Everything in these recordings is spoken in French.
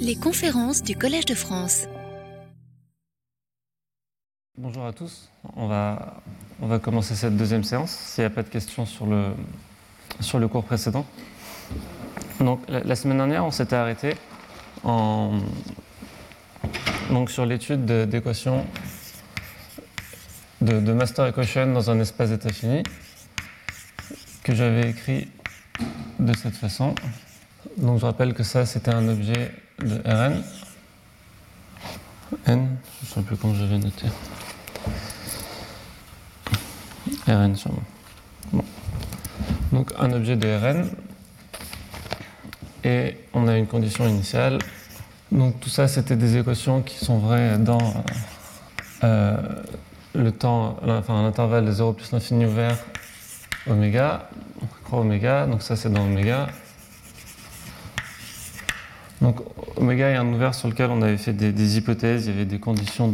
Les conférences du Collège de France. Bonjour à tous. On va, on va commencer cette deuxième séance, s'il n'y a pas de questions sur le, sur le cours précédent. Donc, la, semaine dernière, on s'était arrêté donc, sur l'étude de- d'équations de, de master equation dans un espace d'état fini que j'avais écrit de cette façon. Donc, je rappelle que ça, c'était un objet de Rn. N, je ne sais plus comment j'avais noté. Rn sûrement. Bon. Donc un objet de Rn et on a une condition initiale. Donc tout ça c'était des équations qui sont vraies dans euh, le temps, enfin l'intervalle de 0 plus l'infini ouvert oméga, croix oméga, donc ça c'est dans oméga. Donc oméga est un ouvert sur lequel on avait fait des, hypothèses, il y avait des conditions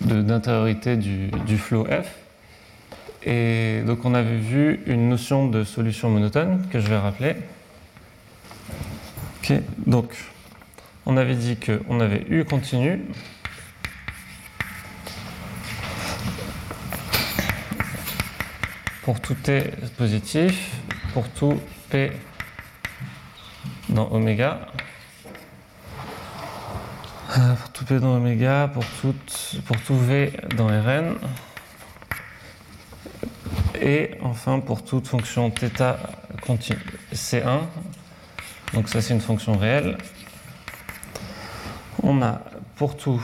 d'intériorité du, du flot F. Et donc on avait vu une notion de solution monotone que je vais rappeler. Donc on avait dit qu'on avait U continu. Pour tout T positif, pour tout P dans oméga. Euh, Pour tout P dans oméga, pour tout, pour tout V dans Rn. Et enfin pour toute fonction θ continue C1. Donc ça c'est une fonction réelle. On a pour tout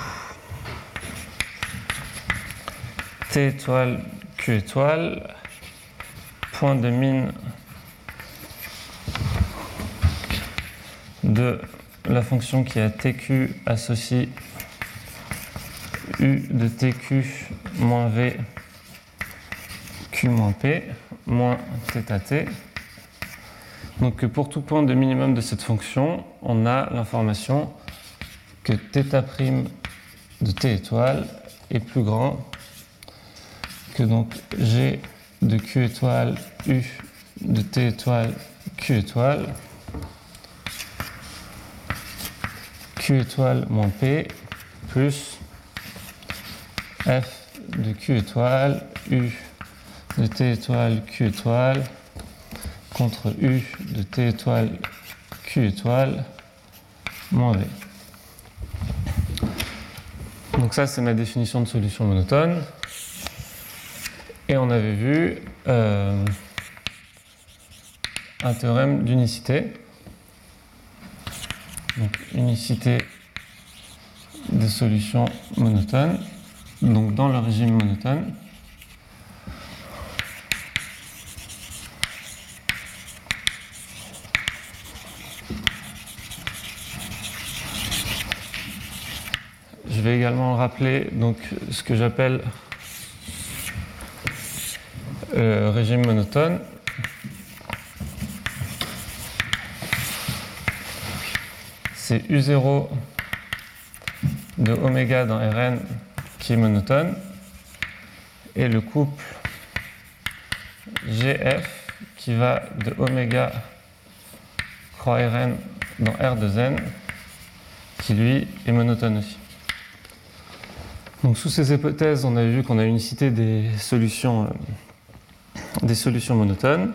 T étoile, Q étoile, point de mine de la fonction qui a TQ associe U de TQ moins V Q moins P moins θT. Donc que pour tout point de minimum de cette fonction, on a l'information que θ' de T étoile est plus grand que donc G de Q étoile U de T étoile Q étoile Q étoile moins P plus F de Q étoile U de T étoile Q étoile contre U de T étoile Q étoile moins V. Donc ça c'est ma définition de solution monotone. Et on avait vu euh, un théorème d'unicité. Donc unicité des solutions monotones. Donc dans le régime monotone. Je vais également rappeler donc, ce que j'appelle le régime monotone. C'est U0 de oméga dans Rn qui est monotone et le couple GF qui va de oméga croix Rn dans R de n qui lui est monotone aussi. Donc sous ces hypothèses, on a vu qu'on a unicité des solutions, euh, des solutions monotones.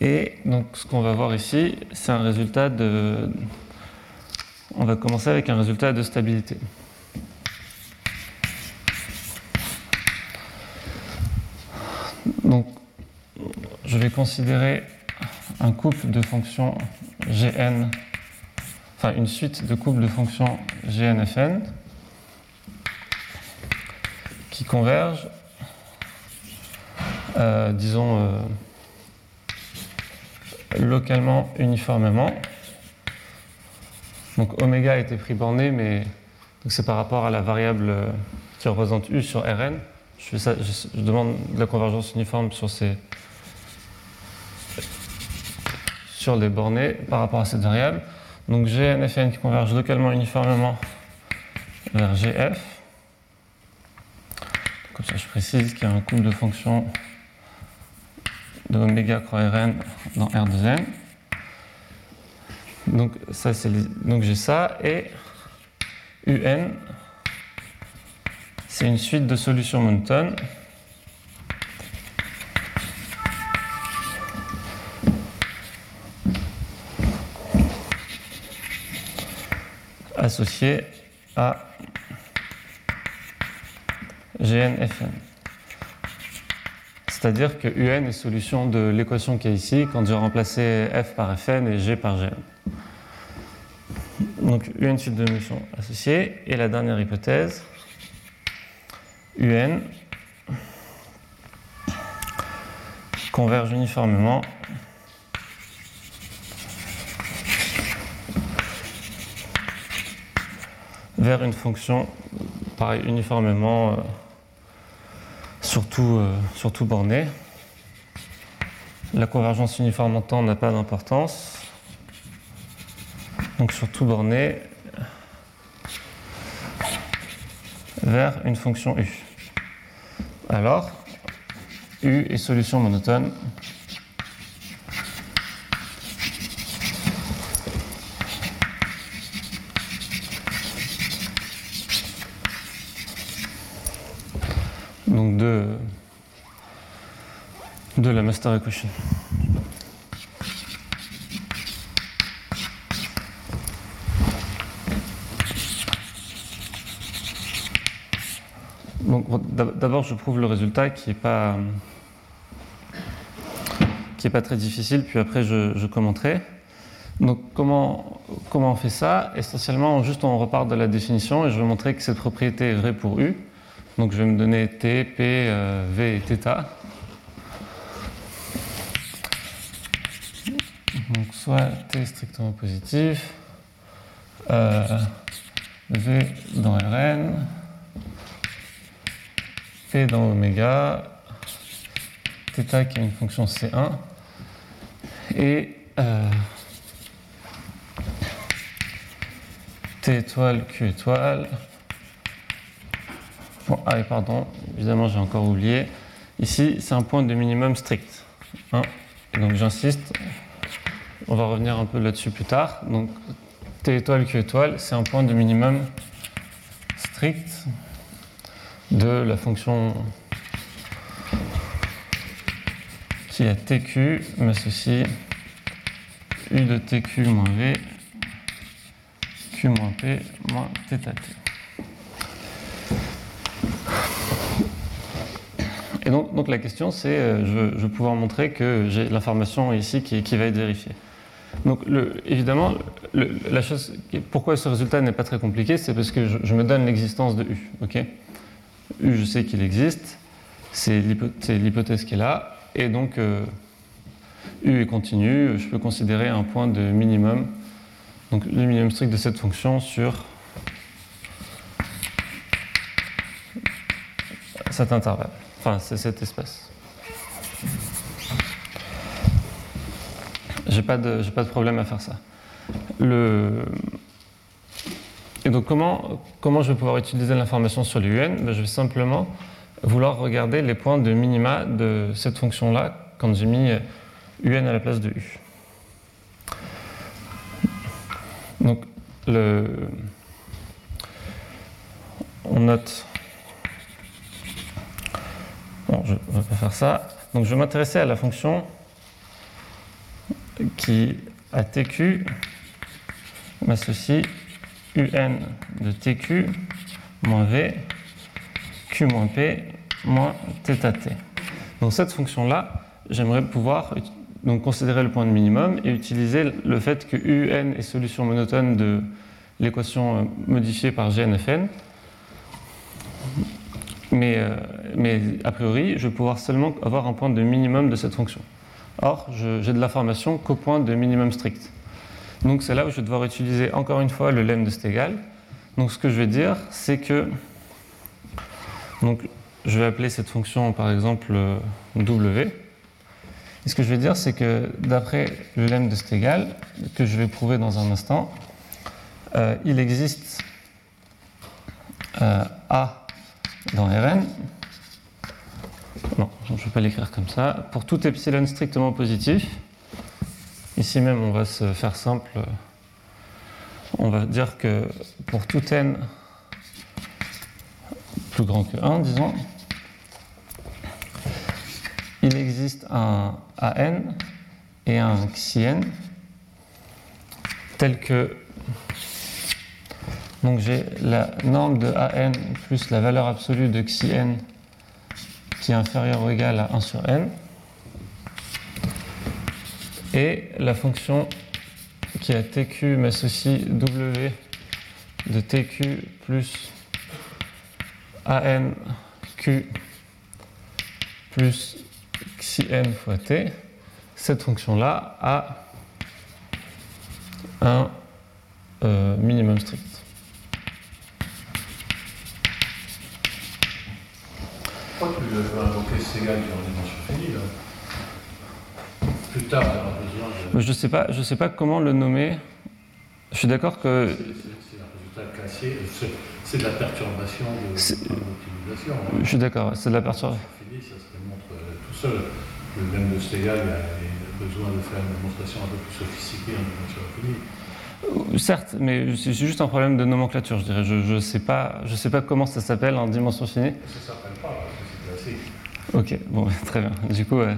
Et donc ce qu'on va voir ici, c'est un résultat de... On va commencer avec un résultat de stabilité. Donc je vais considérer un couple de fonctions Gn, enfin une suite de couples de fonctions GNFN qui convergent, euh, disons, euh, localement uniformément. Donc oméga pris borné, mais c'est par rapport à la variable euh, qui représente U sur Rn. Je, demande de la convergence uniforme sur ces sur les bornés par rapport à cette variable. Donc Gn Fn qui convergent localement uniformément vers Gf. Comme ça, je précise qu'il y a un couple de fonctions de oméga croix Rn dans R de n. Donc, ça, c'est, donc j'ai ça et UN, c'est une suite de solutions monotones. associées à GNFN. C'est-à-dire que UN est solution de l'équation qui est ici quand j'ai remplacé F par Fn et G par Gn. Donc UN suite de notions associées. Et la dernière hypothèse, UN converge uniformément vers une fonction, pareil, uniformément. Euh, surtout, euh, surtout borné. La convergence uniforme en temps n'a pas d'importance. Donc surtout borné vers une fonction u. Alors, u est solution monotone. de, la master equation. D'abord, je prouve le résultat qui n'est pas, qui pas très difficile, puis après, je, commenterai. Donc, comment, comment on fait ça? Essentiellement, juste on repart de la définition et je vais montrer que cette propriété est vraie pour U. Donc je vais me donner T, P, euh, V et θ. Donc soit T strictement positif, euh, V dans Rn, P dans oméga, θ qui est une fonction C1, et euh, T étoile, Q étoile, ah pardon, évidemment j'ai encore oublié. Ici, c'est un point de minimum strict. Hein. donc j'insiste, on va revenir un peu là-dessus plus tard. Donc T étoile, Q étoile, c'est un point de minimum strict de la fonction qui est TQ m'associe U de TQ moins V, Q moins P moins θ. Et donc, la question, c'est euh, je, je, vais pouvoir montrer que j'ai l'information ici qui, qui, va être vérifiée. Donc, le, évidemment, la chose, pourquoi ce résultat n'est pas très compliqué, c'est parce que je, je me donne l'existence de U. ok? Je sais qu'il existe, c'est l'hypothèse qui est là, et donc euh, U est continu, je peux considérer un point de minimum, donc le minimum strict de cette fonction sur cet intervalle. Enfin, c'est cet espace. J'ai pas pas de problème à faire ça. Le... Et donc, comment, comment je vais pouvoir utiliser l'information sur l'UN ben, Je vais simplement vouloir regarder les points de minima de cette fonction-là quand j'ai mis UN à la place de U. Donc, le... on note je ne vais pas faire ça. Donc je vais m'intéresser à la fonction qui, à TQ, m'associe UN de TQ moins V, Q moins P moins θT. Donc cette fonction-là, j'aimerais pouvoir donc, considérer le point de minimum et utiliser le fait que UN est solution monotone de l'équation euh, modifiée par GNFN mais, euh, mais a priori, je vais pouvoir seulement avoir un point de minimum de cette fonction. Or, j'ai de l'information qu'au point de minimum strict. Donc c'est là où je vais devoir utiliser encore une fois le lemme de Stegall. Donc ce que je vais dire, c'est que donc, je vais appeler cette fonction par exemple euh, W. Et ce que je vais dire, c'est que d'après le lemme de Stegall, que je vais prouver dans un instant, euh, il existe A dans Rn, non, je ne vais pas l'écrire comme ça, pour tout epsilon strictement positif, ici même on va se faire simple, on va dire que pour tout n plus grand que 1, disons, il existe un AN et un XIN tel que donc j'ai la norme de AN plus la valeur absolue de XIN qui est inférieure ou égale à 1 sur n et la fonction qui a TQ m'associe W de TQ plus ANQ plus XIN fois T, cette fonction-là a un euh, minimum strict. Pourquoi tu veux invoquer ces gars qui ont dimension finie là Plus tard, il y aura besoin de. Je ne sais, pas- je sais pas comment le nommer. Je suis d'accord que C'est de la perturbation de l'optimisation. je suis d'accord, c'est de la perturbation. Fini, ça se démontre euh, tout seul. Le même de Stega, il a, il a besoin de faire une démonstration un peu plus sophistiquée en dimension infinie. Certes, mais c'est juste un problème de nomenclature, je dirais. Je ne sais, pas- je sais pas comment ça s'appelle en dimension finie. Ça ne s'appelle pas parce que c'est classique. Ok, bon, très bien. Du coup, euh,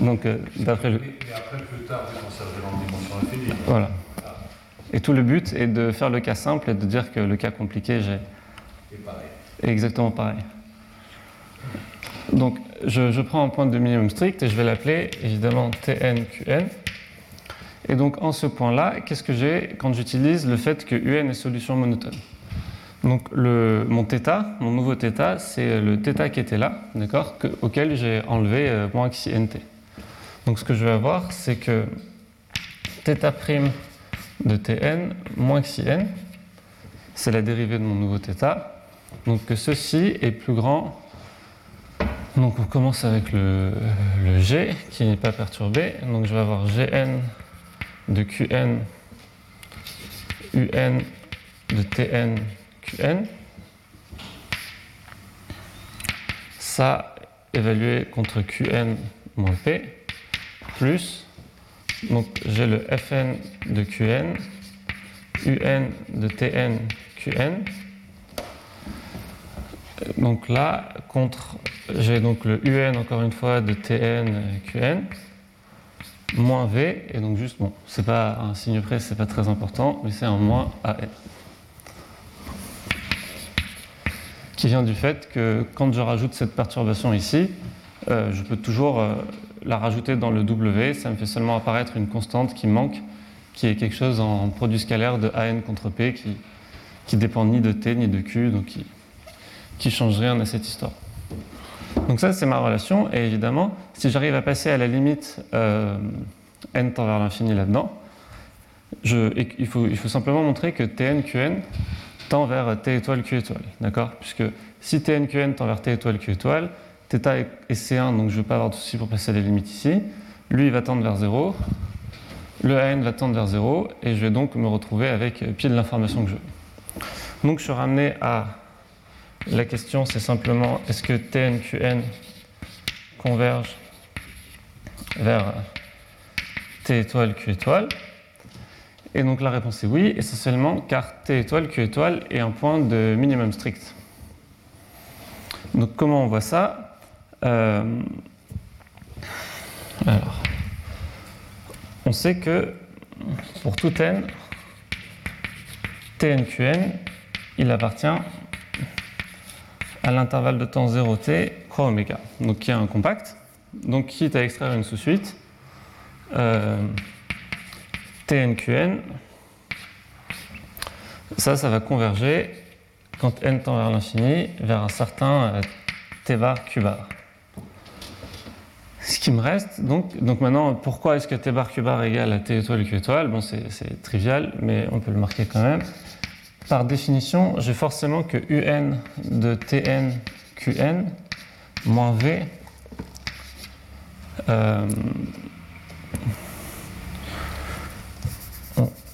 donc, euh, d'après le. Et, et après, plus tard, on s'appelle en dimension infinie. Voilà. Et tout le but est de faire le cas simple et de dire que le cas compliqué, j'ai Et pareil. est exactement pareil. Donc, je, je prends un point de minimum strict et je vais l'appeler évidemment TNQN. Et donc, en ce point-là, qu'est-ce que j'ai quand j'utilise le fait que UN est solution monotone? Donc, le, mon θ, mon nouveau θ, c'est le θ qui était là, d'accord, que- auquel j'ai enlevé euh, moins xi nt. Donc, ce que je vais avoir, c'est que θ' de Tn moins xi n, c'est la dérivée de mon nouveau θ. Donc que ceci est plus grand. Donc on commence avec le, le G qui n'est pas perturbé. Donc je vais avoir Gn de Qn Un de Tn Qn. Ça évalué contre Qn moins P plus. Donc j'ai le Fn de Qn Un de Tn Qn. Donc là, contre, j'ai donc le UN encore une fois de TN QN moins V, et donc juste, bon, c'est pas un signe près, c'est pas très important, mais c'est un moins AN. Qui vient du fait que quand je rajoute cette perturbation ici, euh, je peux toujours euh, la rajouter dans le W, ça me fait seulement apparaître une constante qui manque, qui est quelque chose en produit scalaire de AN contre P qui, qui dépend ni de T ni de Q, donc qui, qui change rien à cette histoire. Donc ça, c'est ma relation. Et évidemment, si j'arrive à passer à la limite euh, n tend vers l'infini là-dedans, il, faut, il faut simplement montrer que Tn, Qn vers T étoile, Q étoile. D'accord? Puisque si Tn, Qn tend vers T étoile, Q étoile, θ est est C1, donc je ne vais pas avoir de souci pour passer à la limite ici. Lui, il va tendre vers 0. Le AN va tendre vers 0. Et je vais donc me retrouver avec euh, pile l'information que je veux. Donc je suis ramené à la question, c'est simplement est-ce que TNQN converge vers T étoile, Q étoile? Et donc la réponse est oui, essentiellement car T étoile, Q étoile est un point de minimum strict. Donc comment on voit ça? Euh, Alors, on sait que pour tout n, TNQN, il appartient à l'intervalle de temps 0t croix oméga, donc qui est un compact. Donc quitte à extraire une sous-suite, euh, TNQN, ça, ça va converger quand n tend vers l'infini vers un certain t bar q bar. Ce qui me reste, donc, donc maintenant, pourquoi est-ce que t bar q bar égale à t étoile q étoile? Bon, c'est trivial, mais on peut le marquer quand même. Par définition, j'ai forcément que un de tn qn moins v euh,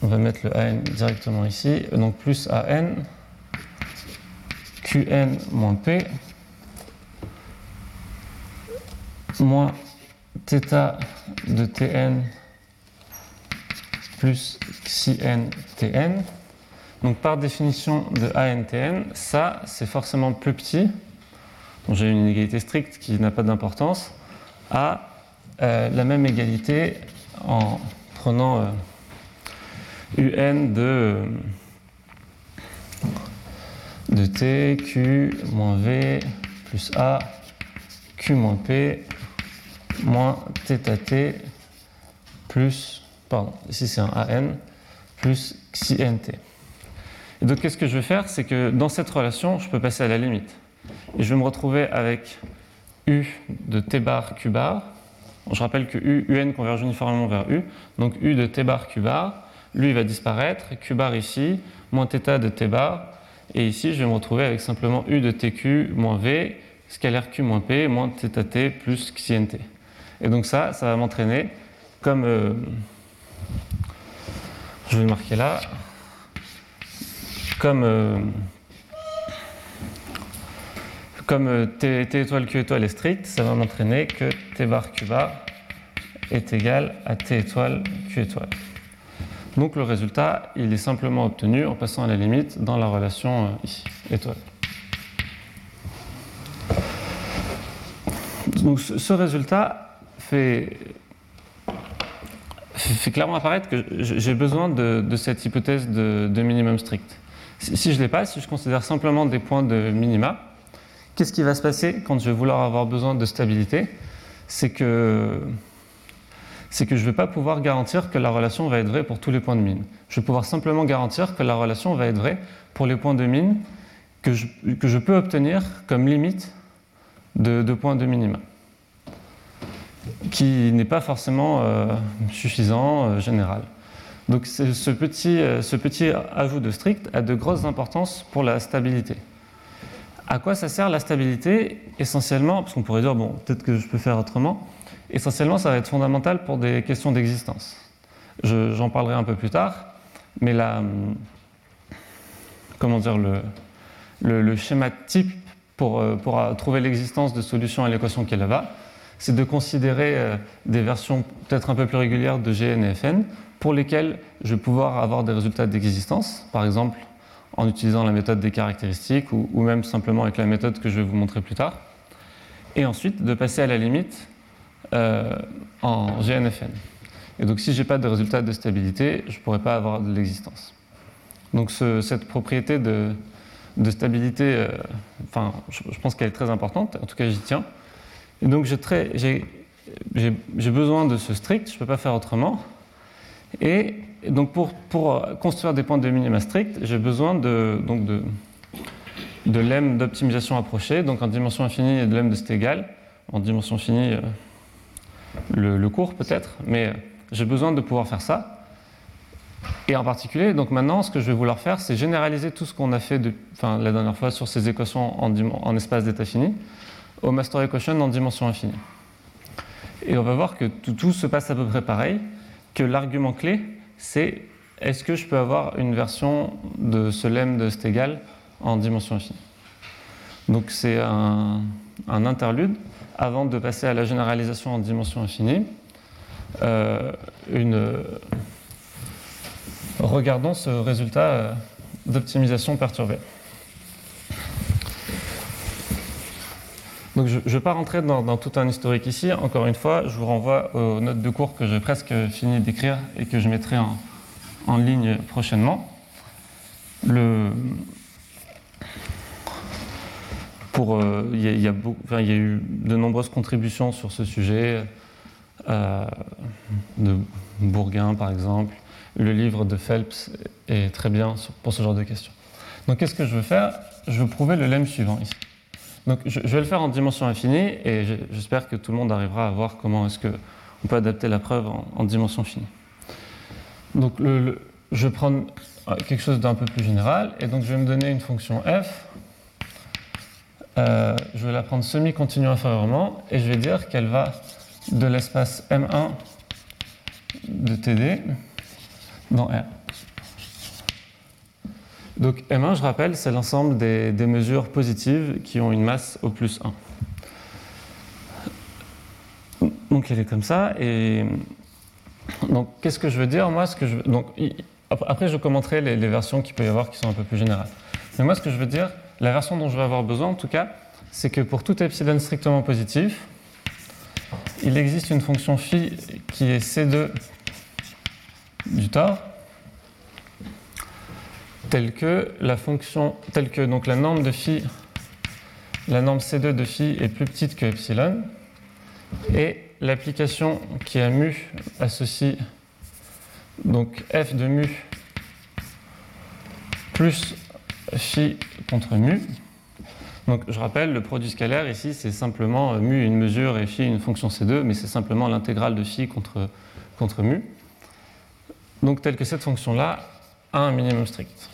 on, va mettre le an directement ici, donc plus an qn moins p moins θ de tn plus xi n tn. Donc par définition de ANTN, ça c'est forcément plus petit, donc j'ai une inégalité stricte qui n'a pas d'importance, à euh, la même égalité en prenant euh, un de, de t, q, moins v, plus a, q moins p, moins θ t, plus, pardon, ici c'est un an, plus xi nt. Et donc, qu'est-ce que je vais faire? C'est que dans cette relation, je peux passer à la limite. Et je vais me retrouver avec U de T bar Q bar. je rappelle que U, UN converge uniformément vers U. Donc, U de T bar Q bar. Lui, va disparaître. Q bar ici, moins θ de T bar. Et ici, je vais me retrouver avec simplement U de TQ moins V, scalaire Q moins P, moins θT plus XINT. Et donc ça, ça va m'entraîner comme... Euh, je vais le marquer là comme, euh, comme euh, t, étoile q étoile est strict, ça va m'entraîner que t bar q bar est égal à t étoile q étoile. Donc le résultat, il est simplement obtenu en passant à la limite dans la relation euh, ici, étoile. Donc ce résultat fait, fait clairement apparaître que j'ai besoin de, cette hypothèse de minimum strict. Si je ne l'ai pas, si je considère simplement des points de minima, qu'est-ce qui va se passer quand je vais vouloir avoir besoin de stabilité? C'est que, c'est que je ne vais pas pouvoir garantir que la relation va être vraie pour tous les points de mine. Je vais pouvoir simplement garantir que la relation va être vraie pour les points de mine que je, peux obtenir comme limite de, points de minima, qui n'est pas forcément euh, suffisant euh, général. Donc ce petit, euh, ce petit ajout de strict a de grosses importances pour la stabilité. À quoi ça sert la stabilité Essentiellement, parce qu'on pourrait dire, bon, peut-être que je peux faire autrement, essentiellement ça va être fondamental pour des questions d'existence. J'en parlerai un peu plus tard, mais comment dire, le, schéma type pour, euh, pour trouver l'existence de solutions à l'équation là-bas, c'est de considérer euh, des versions peut-être un peu plus régulières de Gn et Fn pour lesquels je vais pouvoir avoir des résultats d'existence, par exemple en utilisant la méthode des caractéristiques ou, même simplement avec la méthode que je vais vous montrer plus tard. Et ensuite de passer à la limite euh, en GNFN. Et donc si je n'ai pas de résultats de stabilité, je ne pourrai pas avoir de l'existence. Donc cette propriété de, stabilité, euh, enfin, je, pense qu'elle est très importante, en tout cas j'y tiens. Et donc j'ai besoin de ce strict, je ne peux pas faire autrement. Et donc pour, construire des points de minima strict, j'ai besoin de, donc de, lemme d'optimisation approchée, donc en dimension infinie et de lemme de Stégal. En dimension finie, euh, le, cours peut-être, mais j'ai besoin de pouvoir faire ça. Et en particulier, donc maintenant, ce que je vais vouloir faire, c'est généraliser tout ce qu'on a fait enfin, la dernière fois sur ces équations en, espace d'état fini au master equation en dimension infinie. Et on va voir que tout, se passe à peu près pareil que l'argument clé, c'est est-ce que je peux avoir une version de ce lemme de Stegall en dimension infinie Donc c'est un, interlude avant de passer à la généralisation en dimension infinie. Euh, regardons ce résultat euh, d'optimisation perturbée. Donc je ne vais pas rentrer dans, tout un historique ici. Encore une fois, je vous renvoie aux notes de cours que j'ai presque fini d'écrire et que je mettrai en, ligne prochainement. Il, y a, eu de nombreuses contributions sur ce sujet, euh, de Bourguin par exemple. Le livre de Phelps est très bien pour ce genre de questions. Donc qu'est-ce que je veux faire? Je veux prouver le lemme suivant ici. Donc je, vais le faire en dimension infinie et j'espère que tout le monde arrivera à voir comment est-ce qu'on peut adapter la preuve en, dimension finie. Donc je vais prendre euh, quelque chose d'un peu plus général et donc je vais me donner une fonction f. Euh, je vais la prendre semi-continue inférieurement et je vais dire qu'elle va de l'espace M1 de TD dans R. Donc M1, je rappelle, c'est l'ensemble des, mesures positives qui ont une masse au plus 1. Donc elle est comme ça, et Donc, qu'est-ce que je veux dire? Moi, ce que je donc, après, je commenterai les, les versions qu'il peut y avoir qui sont un peu plus générales. Mais moi, ce que je veux dire, la version dont je vais avoir besoin, en tout cas, c'est que pour tout epsilon strictement positif, il existe une fonction phi qui est C2 du tore, telle que la fonction, telle que donc la norme de phi, la norme C2 de phi est plus petite que epsilon, et l'application qui à mu associe donc f de mu plus phi contre mu. Donc je rappelle, le produit scalaire ici, c'est simplement euh, mu une mesure et phi une fonction C2, mais c'est simplement l'intégrale de phi contre, contre mu. Donc tel que cette fonction-là a un minimum strict.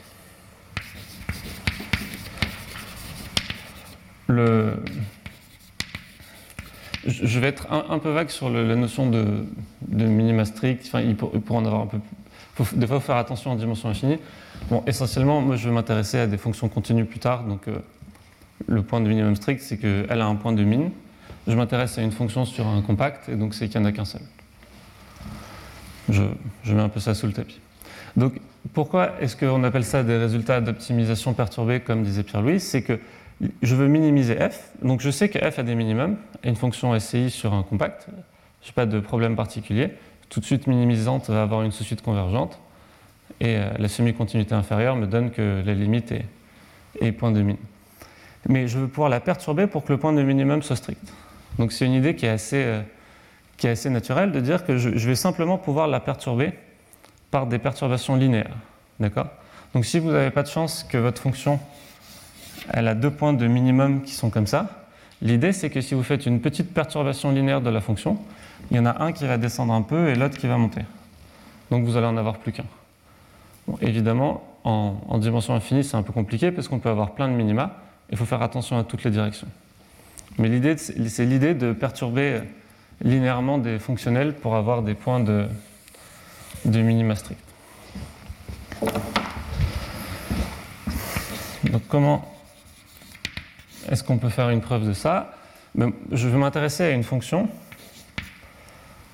Le... Je vais être un, peu vague sur la notion de, de minima strict. Enfin, il pour, il pourra en avoir un peu. Faut, des fois, faire attention en dimension infinie. Bon, essentiellement, moi, je vais m'intéresser à des fonctions continues plus tard. Donc, euh, le point de minimum strict, c'est qu'elle a un point de min. Je m'intéresse à une fonction sur un compact, et donc c'est qu'il n'y en a qu'un seul. Je, mets un peu ça sous le tapis. Donc, pourquoi est-ce qu'on appelle ça des résultats d'optimisation perturbés, comme disait Pierre-Louis? C'est que je veux minimiser f, donc je sais que f a des minimums, une fonction SCI sur un compact, je n'ai pas de problème particulier. Tout de suite minimisante va avoir une sous-suite convergente, et euh, la semi-continuité inférieure me donne que la limite est, point de min. Mais je veux pouvoir la perturber pour que le point de minimum soit strict. Donc c'est une idée qui est assez, euh, naturelle de dire que je, je vais simplement pouvoir la perturber par des perturbations linéaires. D'accord? Donc si vous n'avez pas de chance que votre fonction elle a deux points de minimum qui sont comme ça, l'idée c'est que si vous faites une petite perturbation linéaire de la fonction, il y en a un qui va descendre un peu et l'autre qui va monter. Donc vous allez en avoir plus qu'un. Évidemment, en, en dimension infinie, c'est un peu compliqué parce qu'on peut avoir plein de minima. Il faut faire attention à toutes les directions. Mais l'idée, c'est c'est l'idée de perturber linéairement des fonctionnels pour avoir des points de, de minima strict. Donc comment est-ce qu'on peut faire une preuve de ça? Ben, Je vais m'intéresser à une fonction.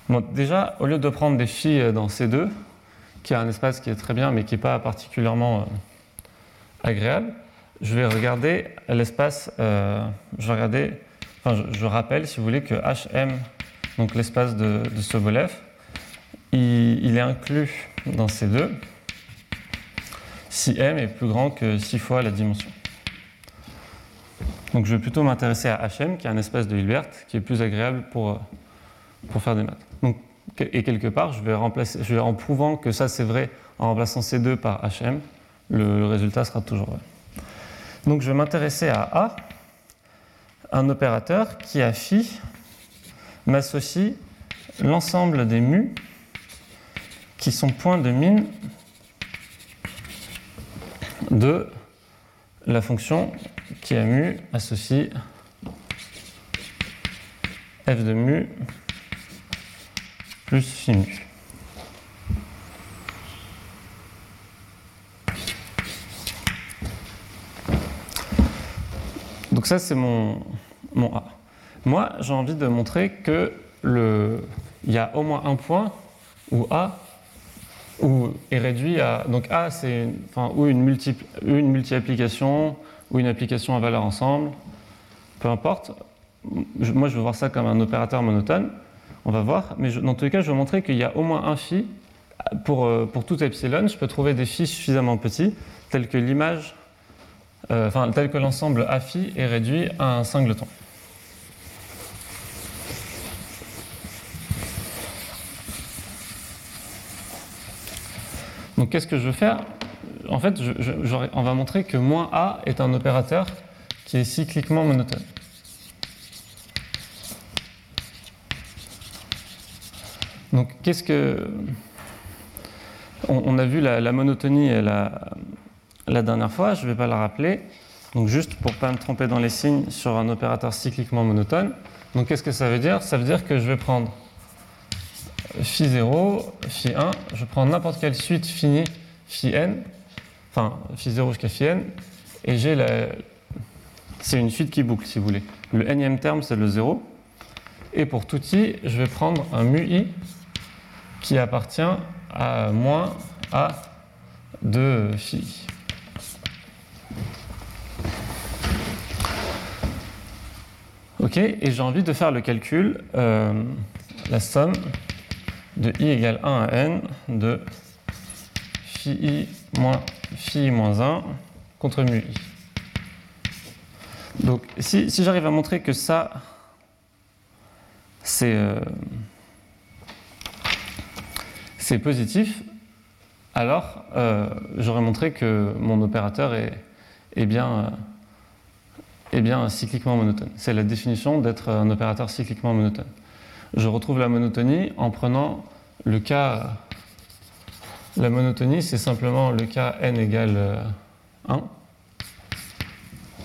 Bon, déjà, au lieu de prendre des phi dans C2, qui a un espace qui est très bien mais qui n'est pas particulièrement euh, agréable, je vais regarder l'espace, euh, je vais regarder, enfin je, rappelle si vous voulez que HM, donc l'espace de, de Sobolev, il, est inclus dans C2 si M est plus grand que 6 fois la dimension. Donc je vais plutôt m'intéresser à HM, qui est un espace de Hilbert, qui est plus agréable pour, euh, pour faire des maths. Donc, et quelque part, je vais, en prouvant que ça c'est vrai, en remplaçant C2 par HM, le, le résultat sera toujours vrai. Donc je vais m'intéresser à A, un opérateur qui à phi m'associe l'ensemble des mu qui sont points de min de la fonction qui a mu associe f de mu plus. Donc ça c'est mon, mon A. Moi j'ai envie de montrer que le, il y a au moins un point où A où est réduit à. Donc A, c'est une, enfin, ou une, multiple, une multi-application, ou une application à valeur ensemble, peu importe. Moi, je veux voir ça comme un opérateur monotone. On va voir. Mais dans tous les cas, je veux montrer qu'il y a au moins un phi. Pour, euh, pour tout epsilon, je peux trouver des phi suffisamment petits, tels que l'image, euh, enfin, tel que l'ensemble A phi est réduit à un singleton. Donc qu'est-ce que je veux faire? En fait, on va montrer que moins A est un opérateur qui est cycliquement monotone. Donc qu'est-ce que... On, a vu la, monotonie la, la dernière fois, je ne vais pas la rappeler. Donc juste pour ne pas me tromper dans les signes sur un opérateur cycliquement monotone. Donc qu'est-ce que ça veut dire? Ça veut dire que je vais prendre phi 0, phi 1, je prends n'importe quelle suite finie phi n, enfin phi 0 jusqu'à phi n, et j'ai la. C'est une suite qui boucle si vous voulez. Le nème terme c'est le 0, et pour tout i, je vais prendre un mu i qui appartient à moins A de phi. Ok, et j'ai envie de faire le calcul, euh, la somme de i égale 1 à n de phi i moins phi i moins 1 contre mu i. Donc si, j'arrive à montrer que ça, c'est euh, positif, alors euh, j'aurais montré que mon opérateur est, est bien cycliquement monotone. C'est la définition d'être un opérateur cycliquement monotone. Je retrouve la monotonie en prenant le cas. La monotonie, c'est simplement le cas n égale 1. Euh,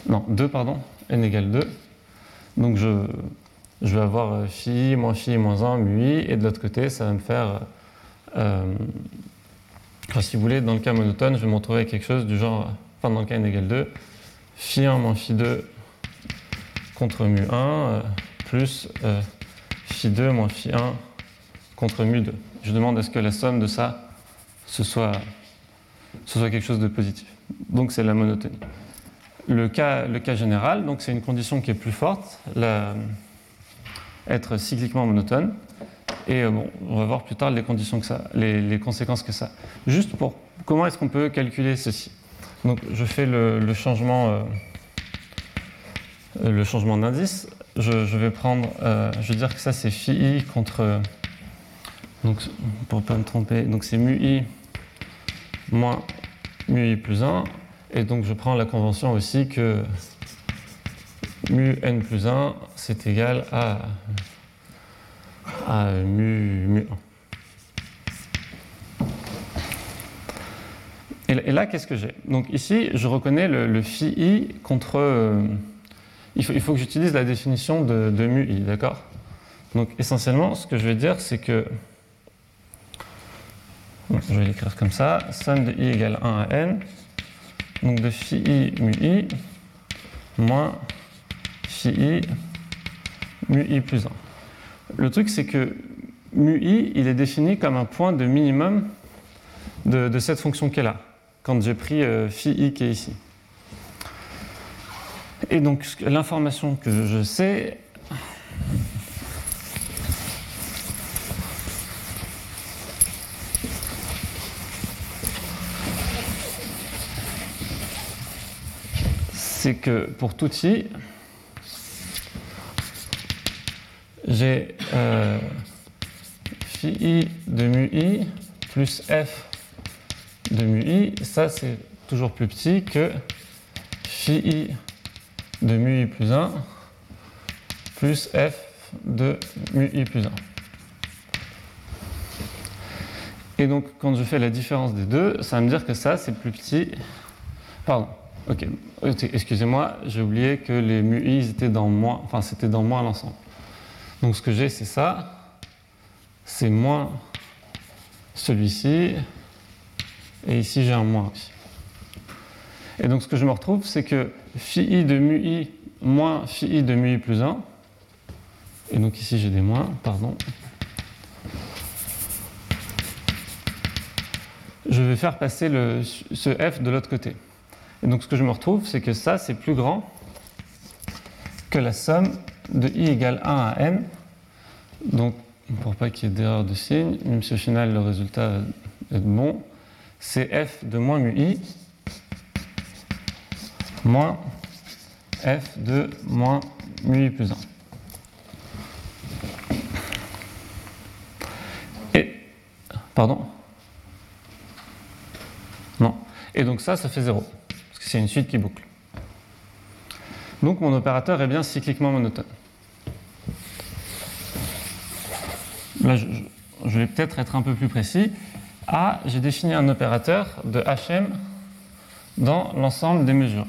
non, 2, pardon. n égale 2. Donc je, vais avoir phi moins phi moins 1 mu i, et de l'autre côté, ça va me faire. Euh, si vous voulez, dans le cas monotone, je vais me retrouver quelque chose du genre. Enfin, dans le cas n égale 2, phi 1 moins phi 2 contre mu 1 euh, plus euh, phi 2 moins phi 1 contre mu 2. Je demande à ce que la somme de ça, ce soit, ce soit quelque chose de positif. Donc c'est la monotonie. Le cas, le cas général, donc c'est une condition qui est plus forte, la, être cycliquement monotone. Et euh, bon, on va voir plus tard les, conditions que ça, les, conséquences que ça. Juste pour comment est-ce qu'on peut calculer ceci? Donc je fais le, changement. Euh, changement d'indice, je, vais prendre, euh, je vais dire que ça c'est phi i contre, donc pour ne pas me tromper, donc c'est mu i moins mu i plus 1, et donc je prends la convention aussi que mu n plus 1 c'est égal à, à mu, mu 1. Et, là, qu'est-ce que j'ai? Donc ici, je reconnais le, le phi i contre, euh, il faut, que j'utilise la définition de, mu i, d'accord? Donc essentiellement, ce que je vais dire, c'est que. je vais l'écrire comme ça somme de i égale 1 à n, donc de phi i mu i moins phi i mu i plus 1. Le truc, c'est que mu i, il est défini comme un point de minimum de, cette fonction est là, quand j'ai pris euh, phi i qui est ici. Et donc l'information que je sais, c'est que pour tout i, j'ai euh, phi i de mu i plus f de mu i, ça c'est toujours plus petit que phi i de mu i plus 1 plus f de mu i plus 1. Et donc, quand je fais la différence des deux, ça va me dire que ça, c'est plus petit. Pardon. Ok. Excusez-moi, j'ai oublié que les mu i étaient dans moins. Enfin, c'était dans moins l'ensemble. Donc, ce que j'ai, c'est ça. C'est moins celui-ci. Et ici, j'ai un moins aussi. Et donc, ce que je me retrouve, c'est que phi i de mu i moins phi i de mu i plus 1. Et donc ici j'ai des moins, pardon. Je vais faire passer le, ce f de l'autre côté. Et donc ce que je me retrouve, c'est que ça, c'est plus grand que la somme de i égale 1 à n. Donc, pour pas qu'il y ait d'erreur de signe, même si au final le résultat est bon, c'est f de moins mu i moins f de moins mu i plus 1. Et, pardon? Non. Et donc ça, ça fait 0, parce que c'est une suite qui boucle. Donc mon opérateur est bien cycliquement monotone. Là, je, vais peut-être être un peu plus précis. A, j'ai défini un opérateur de Hm dans l'ensemble des mesures.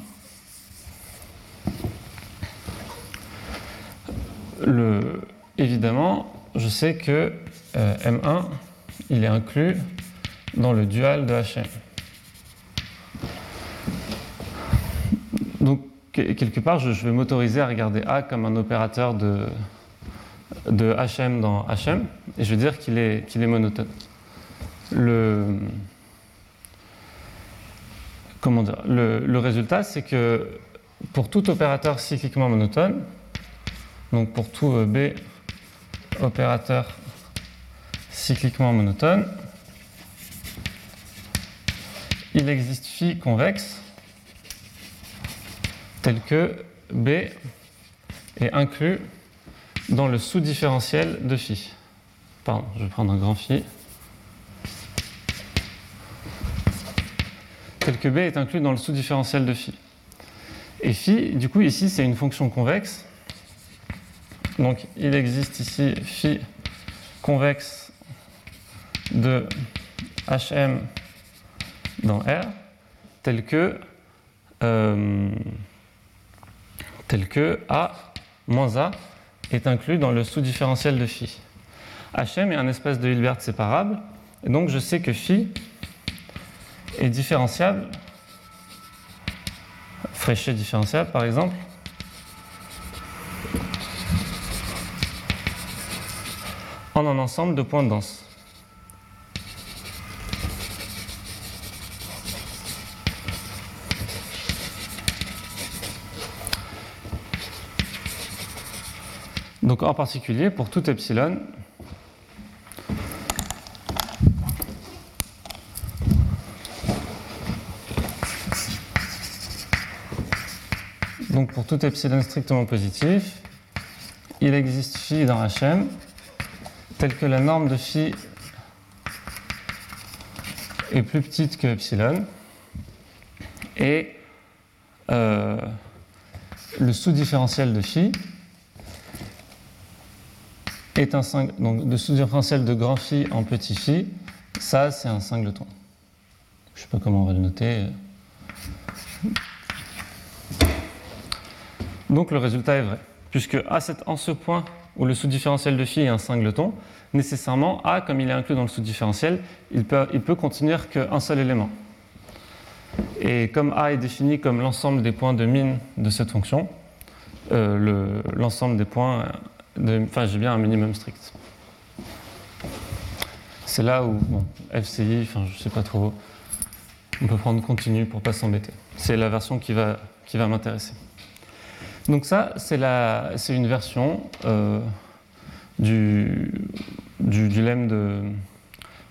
évidemment, je sais que euh, M1, il est inclus dans le dual de Hm. Donc, quelque part, je, vais m'autoriser à regarder A comme un opérateur de, de HM dans HM, et je vais dire qu'il est, qu'il est monotone. Le, le résultat, c'est que pour tout opérateur cycliquement monotone, donc pour tout euh, B opérateur cycliquement monotone, il existe phi convexe tel que B est inclus dans le sous-différentiel de phi. Pardon, je vais prendre un grand phi. Tel que B est inclus dans le sous-différentiel de phi. Et phi, du coup, ici, c'est une fonction convexe. Donc, il existe ici phi convexe de hm dans R, tel que, euh, tel que A moins A est inclus dans le sous-différentiel de phi. Hm est un espace de Hilbert séparable, et donc je sais que phi est différenciable, Fréchet différenciable par exemple, en un ensemble de points denses. Donc en particulier pour tout epsilon, donc pour tout epsilon strictement positif, il existe phi dans Hm tel que la norme de phi est plus petite que epsilon et euh, le sous-différentiel de phi est un donc le sous-différentiel de grand phi en petit phi, ça c'est un singleton. Je ne sais pas comment on va le noter. Donc le résultat est vrai, puisque à cette, en ce point où le sous-différentiel de phi est un singleton, nécessairement A, comme il est inclus dans le sous-différentiel, il peut, il peut contenir qu'un seul élément. Et comme A est défini comme l'ensemble des points de mine de cette fonction, euh, l'ensemble des points enfin j'ai bien un minimum strict. C'est là où, bon, FCI, enfin je sais pas trop, on peut prendre continu pour pas s'embêter. C'est la version qui va, qui va m'intéresser. Donc ça, c'est une version euh, du, du, du, lemme de,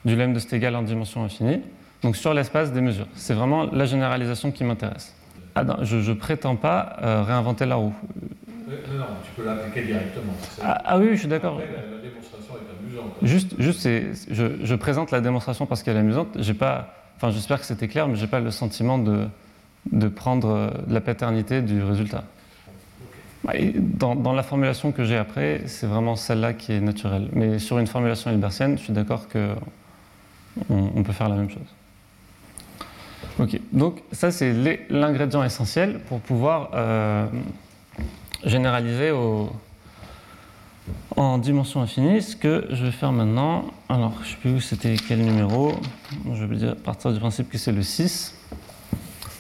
du lemme de Stegall en dimension infinie, donc sur l'espace des mesures. C'est vraiment la généralisation qui m'intéresse. Ah je ne prétends pas euh, réinventer la roue. Non, non, tu peux l'appliquer directement. Ah, ah, oui, je suis d'accord. La, démonstration est amusante. Juste, juste je, je, présente la démonstration parce qu'elle est amusante. J'ai pas, enfin, j'espère que c'était clair, mais j'ai pas le sentiment de, de prendre euh, la paternité du résultat. Dans, dans, la formulation que j'ai après, c'est vraiment celle-là qui est naturelle. Mais sur une formulation hilbertienne, je suis d'accord que on, peut faire la même chose. Ok, donc ça c'est l'ingrédient essentiel pour pouvoir euh, généraliser en dimension infinie. Ce que je vais faire maintenant, alors je ne sais plus où c'était quel numéro, je vais dire, partir du principe que c'est le 6.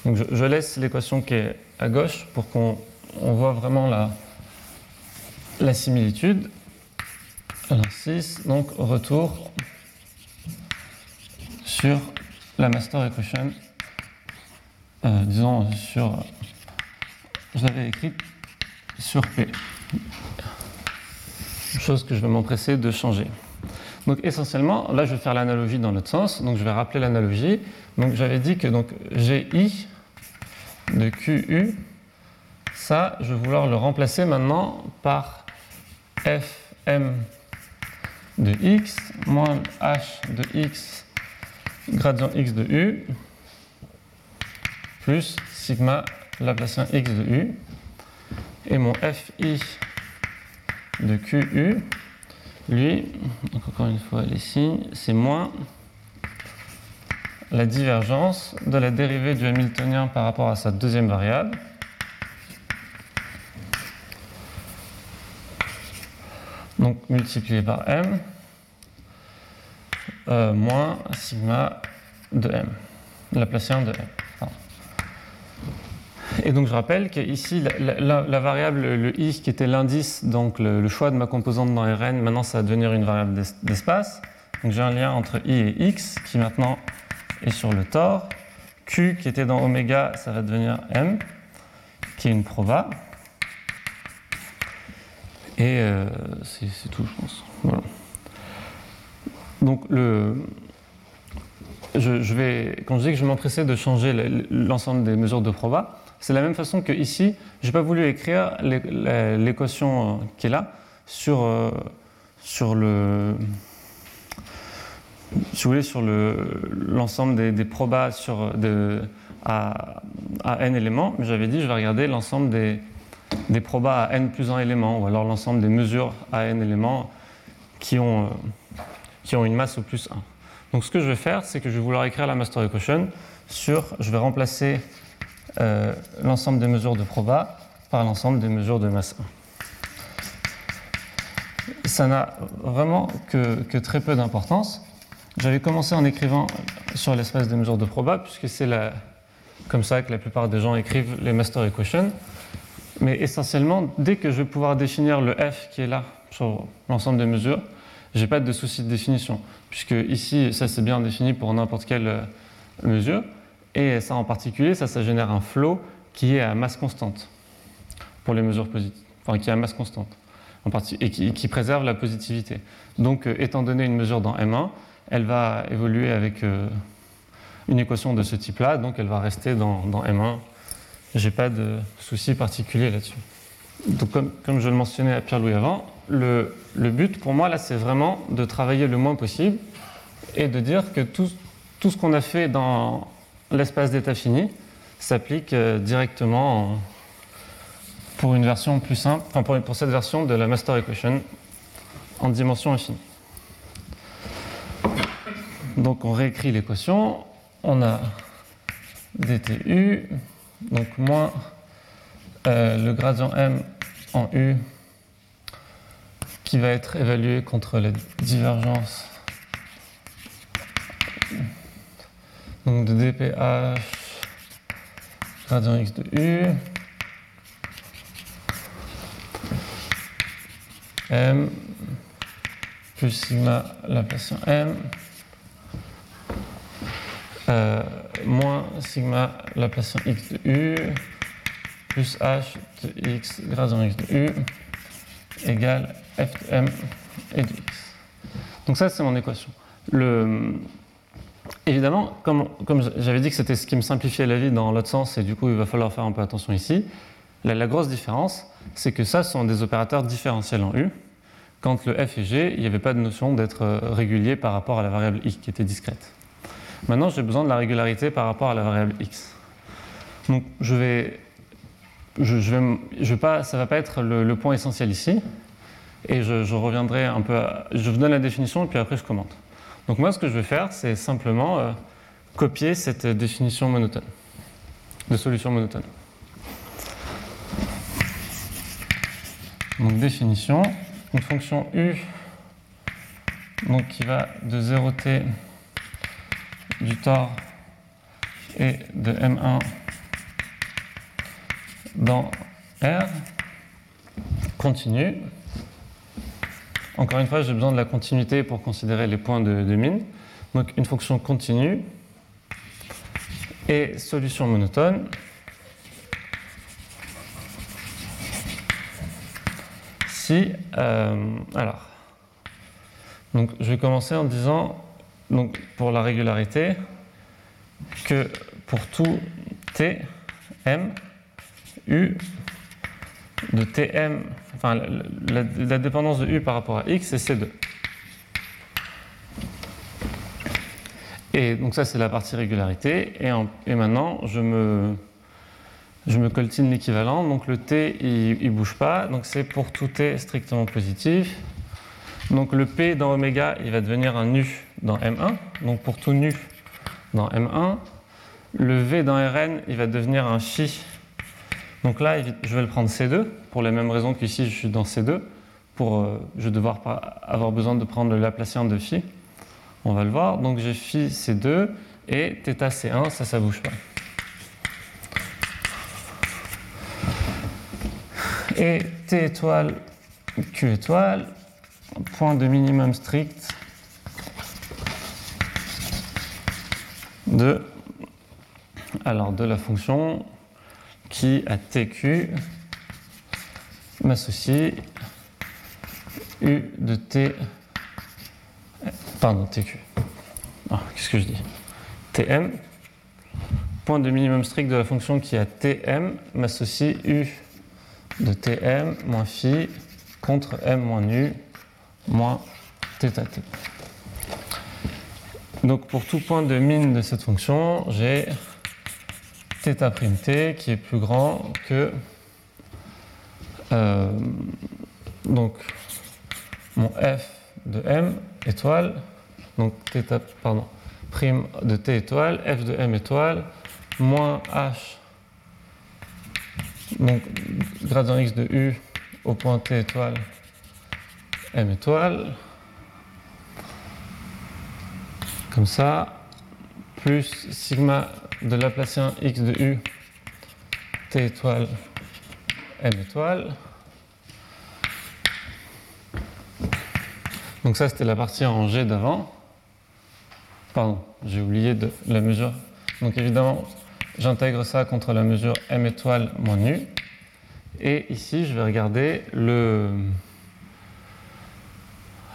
Donc je, laisse l'équation qui est à gauche pour qu'on voit vraiment la, la similitude. Alors 6, donc retour sur la master equation, euh, disons sur, je l'avais écrite sur P. Chose que je vais m'empresser de changer. Donc essentiellement, là je vais faire l'analogie dans l'autre sens, donc je vais rappeler l'analogie. Donc j'avais dit que donc GI de QU, ça je vais vouloir le remplacer maintenant par FM de X moins H de X gradient X de U plus sigma Laplacien X de U et mon FI de QU, lui, encore une fois signes, c'est moins la divergence de la dérivée du Hamiltonien par rapport à sa deuxième variable. Donc multiplié par m, euh, moins sigma de m, Laplacien de m. Et donc je rappelle qu'ici, la, la, variable, le i qui était l'indice, donc le, choix de ma composante dans Rn, maintenant ça va devenir une variable d'espace. Donc j'ai un lien entre i et x qui maintenant est sur le tor. Q qui était dans oméga, ça va devenir m, qui est une proba. Et euh, c'est tout, je pense. Donc le, je, je, vais, quand je dis que je m'empressais de changer l'ensemble des mesures de proba, c'est la même façon que ici, je n'ai pas voulu écrire l'équation qui est là sur, euh, sur le sur l'ensemble des, des, probas sur de, à, à, n éléments, mais j'avais dit je vais regarder l'ensemble des, des probas à n plus 1 éléments, ou alors l'ensemble des mesures à n éléments qui ont, euh, qui ont une masse au plus 1. Donc ce que je vais faire, c'est que je vais vouloir écrire la master equation sur, je vais remplacer euh, l'ensemble des mesures de proba par l'ensemble des mesures de masse 1. Ça n'a vraiment que, que, très peu d'importance. J'avais commencé en écrivant sur l'espace des mesures de proba, puisque c'est comme ça que la plupart des gens écrivent les master equations. Mais essentiellement, dès que je vais pouvoir définir le f qui est là sur l'ensemble des mesures, je n'ai pas de souci de définition, puisque ici, ça c'est bien défini pour n'importe quelle euh, mesure. Et ça en particulier, ça, ça génère un flow qui est à masse constante pour les mesures positives, enfin qui est à masse constante, en et qui, qui, préserve la positivité. Donc, euh, étant donné une mesure dans M1, elle va évoluer avec euh, une équation de ce type-là, donc elle va rester dans, dans M1. J'ai pas de souci particulier là-dessus. Donc, comme, comme, je le mentionnais à Pierre-Louis avant, le, le, but pour moi là, c'est vraiment de travailler le moins possible et de dire que tout, tout ce qu'on a fait dans l'espace d'état fini s'applique euh, directement en, pour une version plus simple, enfin pour, cette version de la master equation en dimension infinie. Donc on réécrit l'équation, on a dtu, donc moins euh, le gradient m en u qui va être évalué contre la divergence donc de dph gradient x de u m plus sigma Laplacien m euh, moins sigma Laplacien x de u plus h de x gradient x de u égale f de m et de x. Donc ça, c'est mon équation. Le, évidemment, comme, j'avais dit que c'était ce qui me simplifiait la vie dans l'autre sens, et du coup, il va falloir faire un peu attention ici, la, grosse différence, c'est que ça sont des opérateurs différentiels en U. Quand le f et g, il n'y avait pas de notion d'être euh, régulier par rapport à la variable i qui était discrète. Maintenant, j'ai besoin de la régularité par rapport à la variable x. Donc, je vais, ça ne va pas être le, le, point essentiel ici, et je, je, reviendrai un peu. À, je vous donne la définition et puis après je commente. Donc moi, ce que je vais faire, c'est simplement euh, copier cette définition monotone de solution monotone. Donc définition, une fonction u donc qui va de 0t du tore et de M1 dans R continue. Encore une fois, j'ai besoin de la continuité pour considérer les points de, mine. Donc une fonction continue et solution monotone. Si, euh, alors, donc je vais commencer en disant donc pour la régularité, que pour tout t, m, u de tm, enfin la, dépendance de u par rapport à x, c'est c2. Et donc ça, c'est la partie régularité. Et, maintenant, je me, je me coltine l'équivalent. Donc le t, il ne bouge pas. Donc c'est pour tout t strictement positif. Donc le P dans oméga, il va devenir un nu dans M1. Donc pour tout nu dans M1. Le V dans Rn, il va devenir un phi. Donc là, je vais le prendre C2 pour les mêmes raisons qu'ici je suis dans C2. Pour, euh, je vais devoir avoir besoin de prendre le Laplacien de phi. On va le voir. Donc j'ai phi C2 et θ C1, ça, ça bouge pas. Et T étoile, Q étoile, point de minimum strict de, alors de la fonction qui à TQ m'associe U de T, pardon, TQ. Ah, Qu'est-ce que je dis? Tm, point de minimum strict de la fonction qui à Tm m'associe U de Tm moins phi contre M moins nu moins θt. Donc pour tout point de min de cette fonction, j'ai θ't qui est plus grand que euh, donc mon f de m étoile, donc θ, pardon, prime de t étoile, f de m étoile, moins h, donc gradient x de u au point t étoile, m étoile, comme ça, plus sigma de Laplacien x de u t étoile m étoile. Donc ça, c'était la partie en G d'avant. Pardon, j'ai oublié de la mesure. Donc évidemment, j'intègre ça contre la mesure m étoile moins nu. Et ici, je vais regarder le,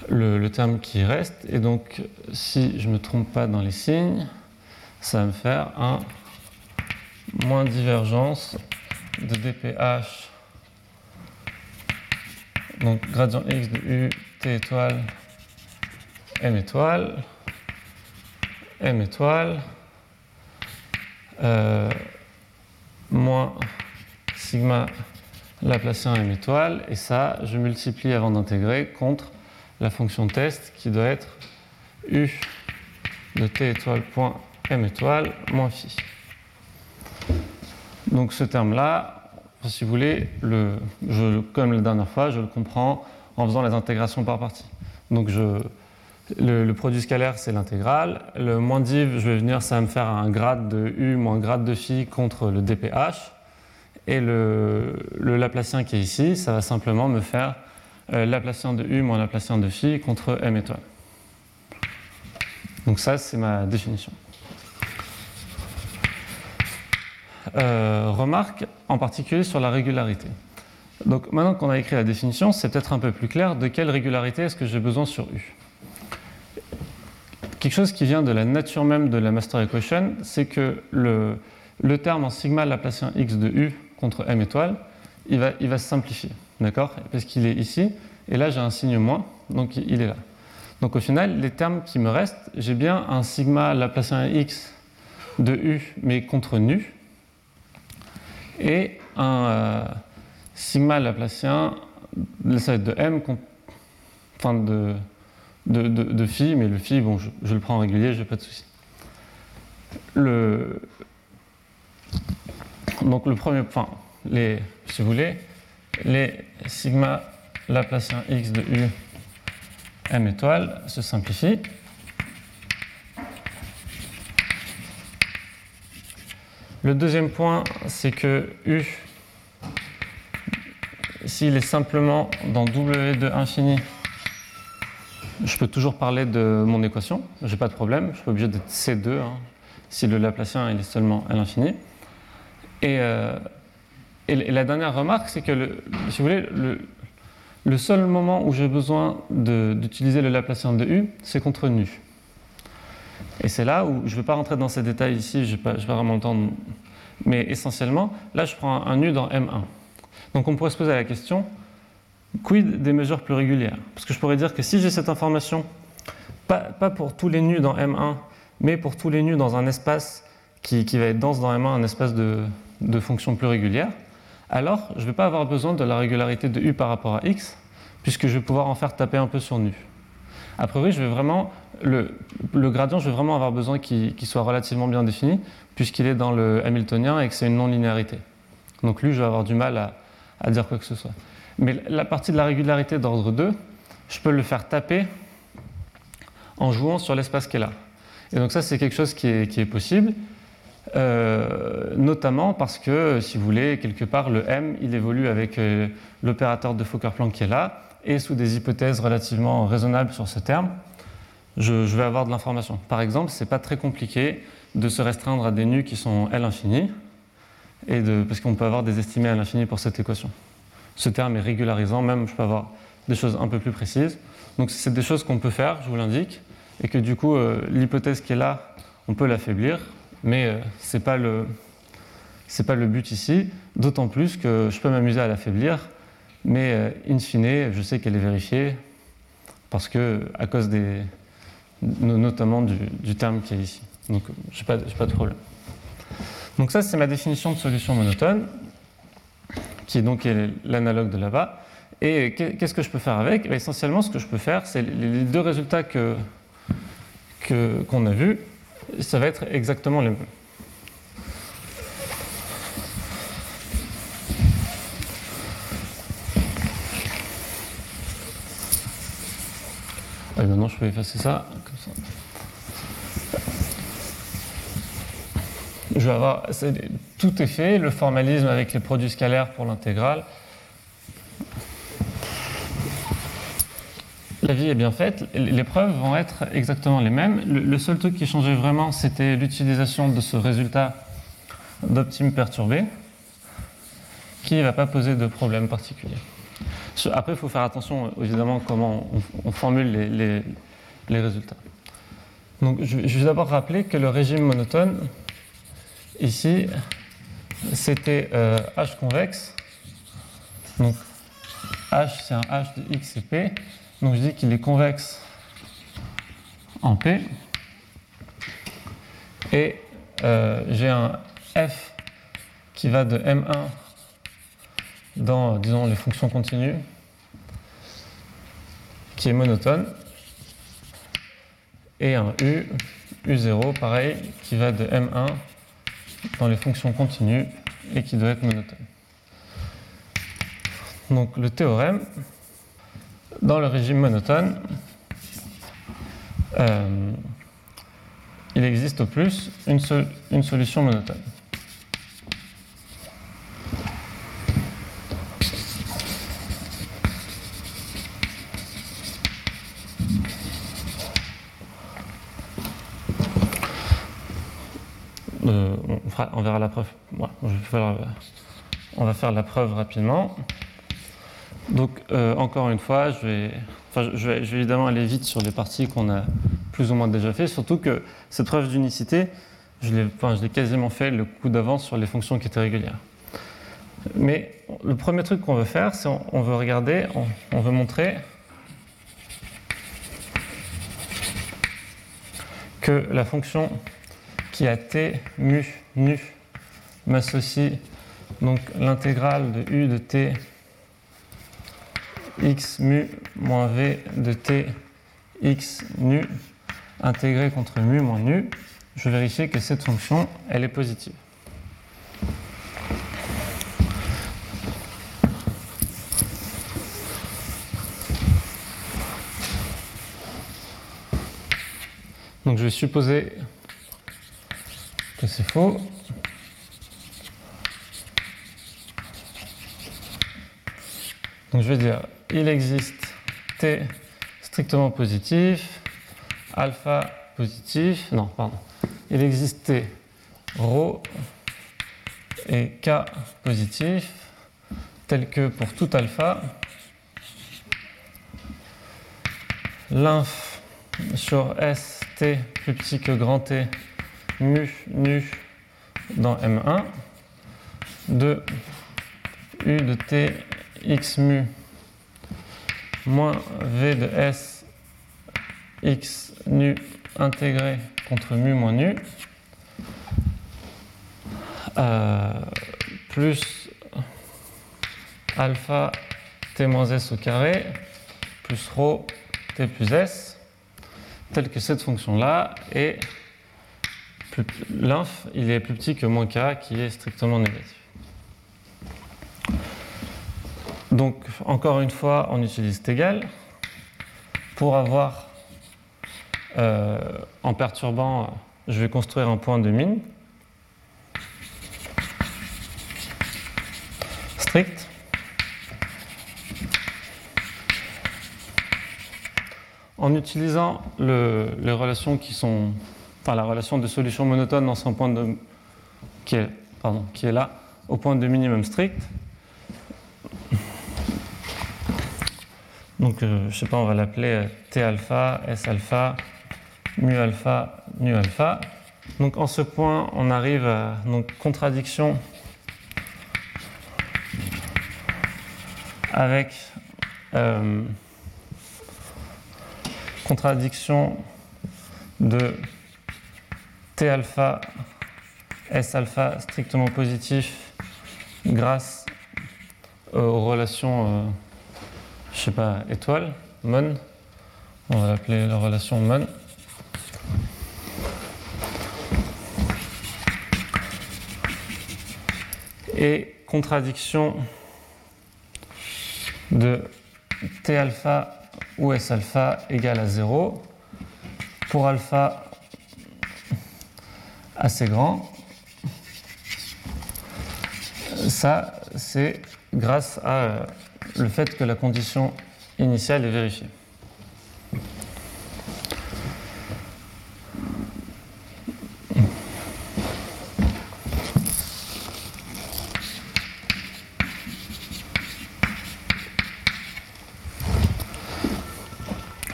le, le, terme qui reste. Et donc, si je ne me trompe pas dans les signes, ça va me faire un moins divergence de dph, donc gradient x de u, t étoile, m étoile, m étoile, euh, moins sigma Laplacien m étoile, et ça, je multiplie avant d'intégrer contre la fonction test qui doit être u de t étoile point m étoile moins phi. Donc ce terme-là, si vous voulez, comme la dernière fois, je le comprends en faisant les intégrations par partie. Donc le, produit scalaire, c'est l'intégrale. Le moins div, je vais venir, ça va me faire un grade de u moins grade de phi contre le dph. Et le, le Laplacien qui est ici, ça va simplement me faire euh, Laplacien de u moins Laplacien de phi contre m étoile. Donc ça, c'est ma définition. Euh, remarque en particulier sur la régularité. Donc maintenant qu'on a écrit la définition, c'est peut-être un peu plus clair de quelle régularité est-ce que j'ai besoin sur U. Quelque chose qui vient de la nature même de la master equation, c'est que le, le, terme en sigma laplacien x de U contre m étoile, il va, il va se simplifier, d'accord? Parce qu'il est ici, et là j'ai un signe moins, donc il est là. Donc au final, les termes qui me restent, j'ai bien un sigma laplacien x de U, mais contre nu, et un euh, sigma laplacien, ça va être de m, enfin de, de, phi, mais le phi, bon, je, le prends en régulier, je n'ai pas de souci. Le, donc le premier point, les, si vous voulez, les sigma laplacien x de u m étoile se simplifient. Le deuxième point, c'est que U, s'il est simplement dans W de infini, je peux toujours parler de mon équation, je n'ai pas de problème, je suis pas obligé d'être C2 hein, si le Laplacien est seulement à l'infini. Et, euh, et, la dernière remarque, c'est que, le, si vous voulez, le, le seul moment où j'ai besoin d'utiliser le Laplacien de U, c'est contre nu. Et c'est là où, je ne vais pas rentrer dans ces détails ici, je n'ai pas, pas, vraiment le temps, mais essentiellement, là je prends un, nu dans M1. Donc on pourrait se poser la question, quid des mesures plus régulières? Parce que je pourrais dire que si j'ai cette information, pas, pour tous les nus dans M1, mais pour tous les nus dans un espace qui, va être dense dans M1, un espace de, de fonctions plus régulières, alors je ne vais pas avoir besoin de la régularité de U par rapport à X, puisque je vais pouvoir en faire taper un peu sur nu. A priori, je vais vraiment, le, gradient, je vais vraiment avoir besoin qu'il qu soit relativement bien défini, puisqu'il est dans le Hamiltonien et que c'est une non-linéarité. Donc lui, je vais avoir du mal à, dire quoi que ce soit. Mais la partie de la régularité d'ordre 2, je peux le faire taper en jouant sur l'espace qui est là. Et donc ça, c'est quelque chose qui est, possible. euh, notamment parce que, si vous voulez, quelque part, le M, il évolue avec euh, l'opérateur de Fokker-Planck qui est là, et sous des hypothèses relativement raisonnables sur ce terme, je, vais avoir de l'information. Par exemple, ce n'est pas très compliqué de se restreindre à des nus qui sont L infini, et parce qu'on peut avoir des estimés à l'infini pour cette équation. Ce terme est régularisant, même je peux avoir des choses un peu plus précises. Donc c'est des choses qu'on peut faire, je vous l'indique, et que du coup, euh, l'hypothèse qui est là, on peut l'affaiblir, mais euh, ce n'est pas, pas le but ici, d'autant plus que je peux m'amuser à l'affaiblir, mais euh, in fine, je sais qu'elle est vérifiée, parce que, à cause des, notamment du, terme qui est ici. Donc je n'ai pas, pas, de problème. Donc ça, c'est ma définition de solution monotone, qui est donc l'analogue de là-bas. Et qu'est-ce que je peux faire avec? Eh Essentiellement, ce que je peux faire, c'est les deux résultats qu'on que, qu'on a vus, ça va être exactement les mêmes. Et maintenant, je peux effacer ça, comme ça. Je vais avoir, tout est fait, le formalisme avec les produits scalaires pour l'intégrale. La vie est bien faite, les preuves vont être exactement les mêmes. Le, seul truc qui changeait vraiment, c'était l'utilisation de ce résultat d'optime perturbé, qui ne va pas poser de problème particulier. Après, il faut faire attention, évidemment, comment on, formule les, résultats. Donc, je, vais d'abord rappeler que le régime monotone, ici, c'était euh, H convexe. Donc, H, c'est un H de X et P. Donc je dis qu'il est convexe en P. Et euh, j'ai un f qui va de M1 dans, les fonctions continues, qui est monotone, et un U, U0, pareil, qui va de M1 dans les fonctions continues et qui doit être monotone. Donc le théorème, dans le régime monotone, euh, il existe au plus une solution monotone. On, va faire la preuve rapidement. Donc, euh, encore une fois, je vais, je, vais, évidemment aller vite sur les parties qu'on a plus ou moins déjà fait, surtout que cette preuve d'unicité, je l'ai quasiment fait le coup d'avance sur les fonctions qui étaient régulières. Mais le premier truc qu'on veut faire, c'est on, veut regarder, on, veut montrer que la fonction qui a t mu nu m'associe donc l'intégrale de u de t x mu moins v de t x nu intégré contre mu moins nu, je vérifie que cette fonction, elle est positive. Donc je vais supposer que c'est faux. Donc je vais dire il existe T strictement positif, alpha positif, non, pardon, il existe T rho et K positif, tel que pour tout alpha, l'inf sur S T plus petit que grand T mu nu dans M1 de U de T x mu moins V de S x nu intégré contre mu moins nu euh, plus alpha t moins s au carré plus rho t plus s tel que cette fonction là l'inf, il est plus petit que moins k, qui est strictement négatif. Donc, encore une fois, on utilise égal pour avoir, euh, en perturbant, je vais construire un point de mine strict. En utilisant les relations qui sont enfin la relation de solution monotone dans son point de, qui est, pardon, qui est là, au point de minimum strict. Donc, euh, je sais pas, on va l'appeler T alpha, S alpha, mu alpha, nu alpha. Donc, en ce point, on arrive à donc, contradiction avec euh, contradiction de T alpha, S alpha strictement positif grâce aux relations, euh, je sais pas, étoiles, MON. On va l'appeler la relation MON. Et contradiction de T alpha ou S alpha égale à 0 pour alpha assez grand. Ça, c'est grâce à euh, le fait que la condition initiale est vérifiée.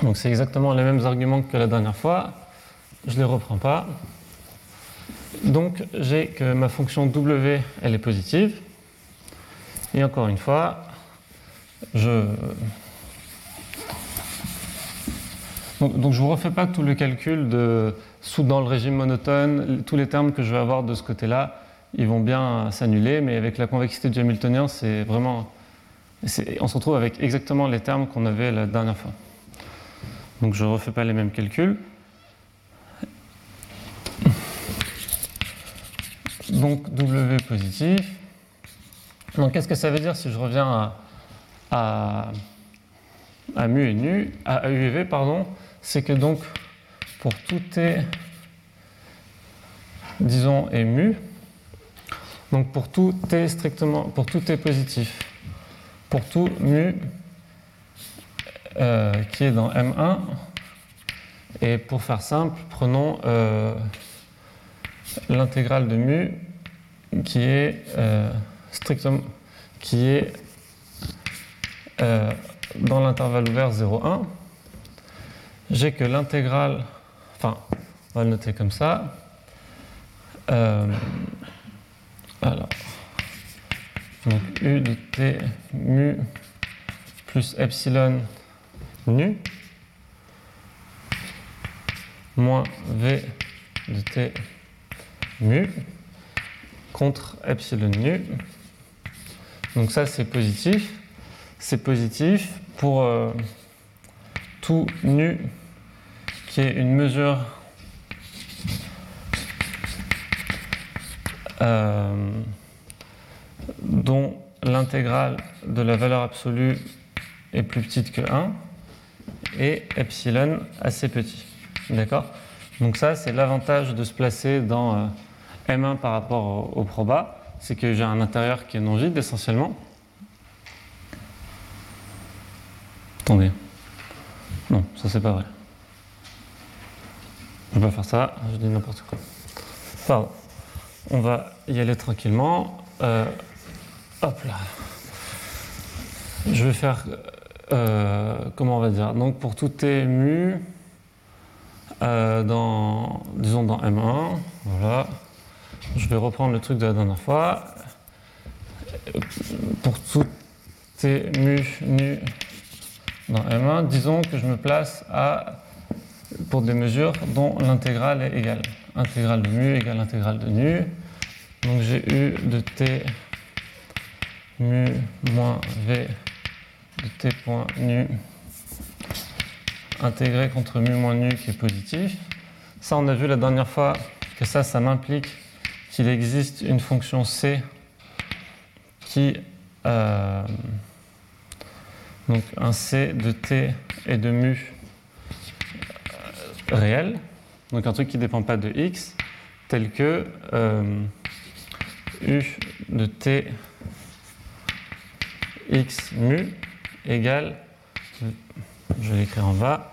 Donc c'est exactement les mêmes arguments que la dernière fois. Je ne les reprends pas. Donc j'ai que ma fonction W, elle est positive. Et encore une fois, je... Donc, je ne vous refais pas tout le calcul de sous dans le régime monotone, tous les termes que je vais avoir de ce côté-là, ils vont bien s'annuler, mais avec la convexité du Hamiltonien, c'est vraiment... On se retrouve avec exactement les termes qu'on avait la dernière fois. Donc je ne refais pas les mêmes calculs. Donc W positif. Donc qu'est-ce que ça veut dire si je reviens à, à, et nu, à pardon, c'est que donc pour tout T, disons, et mu, donc pour tout T strictement, pour tout T positif, pour tout mu euh, qui est dans M1, et pour faire simple, prenons euh, l'intégrale de mu qui est euh, strictement qui est euh, dans l'intervalle ouvert 0,1. J'ai que l'intégrale, enfin, on va le noter comme ça. Euh, alors, donc u de t mu plus epsilon nu moins v de t mu contre epsilon nu. Donc ça c'est positif. C'est positif pour euh, tout nu qui est une mesure euh, dont l'intégrale de la valeur absolue est plus petite que 1 et epsilon assez petit. D'accord? Donc ça c'est l'avantage de se placer dans euh, M1 par rapport au, proba, c'est que j'ai un intérieur qui est non vide essentiellement. Attendez. Non, ça c'est pas vrai. Je vais pas faire ça, je dis n'importe quoi. Pardon. On va y aller tranquillement. Euh, hop là. Je vais faire, euh, comment on va dire, donc pour tout T mu, euh, dans, disons dans M1, voilà. Je vais reprendre le truc de la dernière fois. Pour tout T mu nu dans M1, disons que je me place à, pour des mesures dont l'intégrale est égale. Intégrale de mu égale intégrale de nu. Donc j'ai u de t mu moins v de t point nu intégré contre mu moins nu qui est positif. Ça, on a vu la dernière fois que ça, ça m'implique qu'il existe une fonction c qui euh, donc un c de t et de mu euh, réel, donc un truc qui ne dépend pas de x, tel que euh, u de t x mu égale, je vais l'écrire en bas,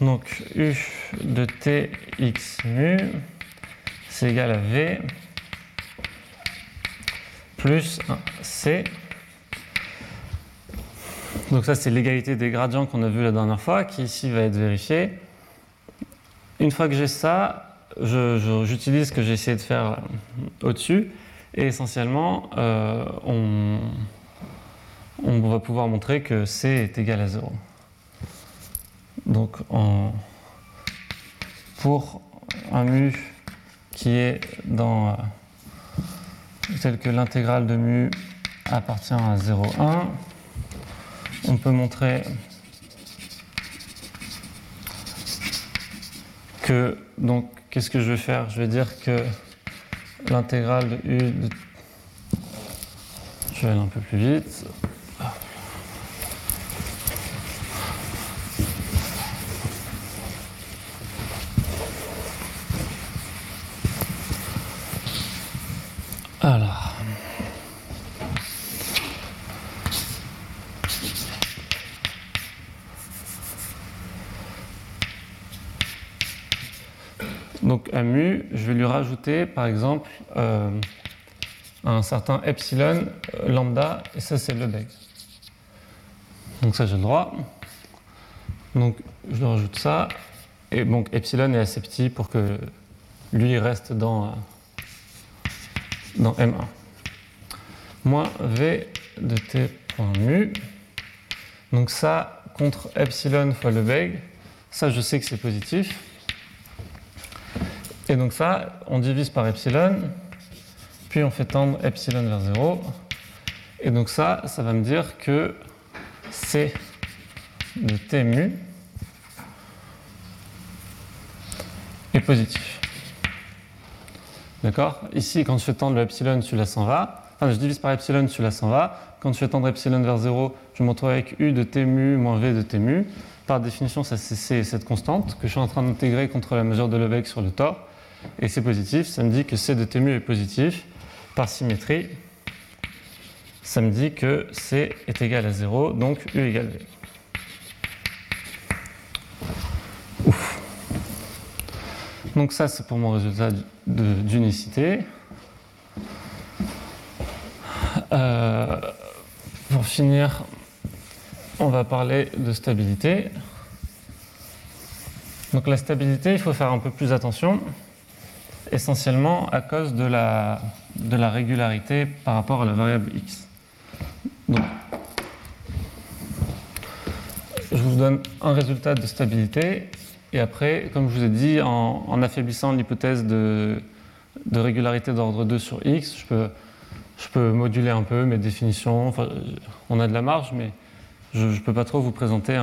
donc u de t x mu, c'est égal à v plus 1 c. Donc ça c'est l'égalité des gradients qu'on a vu la dernière fois, qui ici va être vérifiée. Une fois que j'ai ça, j'utilise ce que j'ai essayé de faire au-dessus, et essentiellement, euh, on, va pouvoir montrer que C est égal à 0. Donc pour un mu qui est dans euh, tel que l'intégrale de mu appartient à 0,1, on peut montrer que donc qu'est-ce que je vais faire? Je vais dire que l'intégrale de u de je vais aller un peu plus vite. Alors. Donc un mu, je vais lui rajouter par exemple euh, un certain epsilon euh, lambda, et ça c'est le beg. Donc ça j'ai le droit. Donc je lui rajoute ça, et donc epsilon est assez petit pour que lui reste dans, euh, dans M1. Moins V de T point mu. Donc ça contre epsilon fois le beg, ça je sais que c'est positif. Et donc ça, on divise par epsilon, puis on fait tendre epsilon vers 0. Et donc ça, ça va me dire que C de T mu est positif. D'accord? Ici, quand je fais tendre le epsilon, celui-là s'en va. Enfin, je divise par epsilon, celui-là s'en va. Quand je fais tendre epsilon vers 0, je me retrouve avec U de T mu moins V de T mu. Par définition, ça c'est cette constante que je suis en train d'intégrer contre la mesure de Lebesgue sur le tore et c'est positif, ça me dit que C de T mu est positif. Par symétrie, ça me dit que C est égal à 0, donc U égale V. Ouf. Donc ça, c'est pour mon résultat d'unicité. Euh, pour finir, on va parler de stabilité. Donc la stabilité, il faut faire un peu plus attention essentiellement à cause de la, régularité par rapport à la variable x. Donc, je vous donne un résultat de stabilité et après, comme je vous ai dit, en, affaiblissant l'hypothèse de, régularité d'ordre 2 sur x, je peux, moduler un peu mes définitions. On a de la marge, mais je ne peux pas trop vous présenter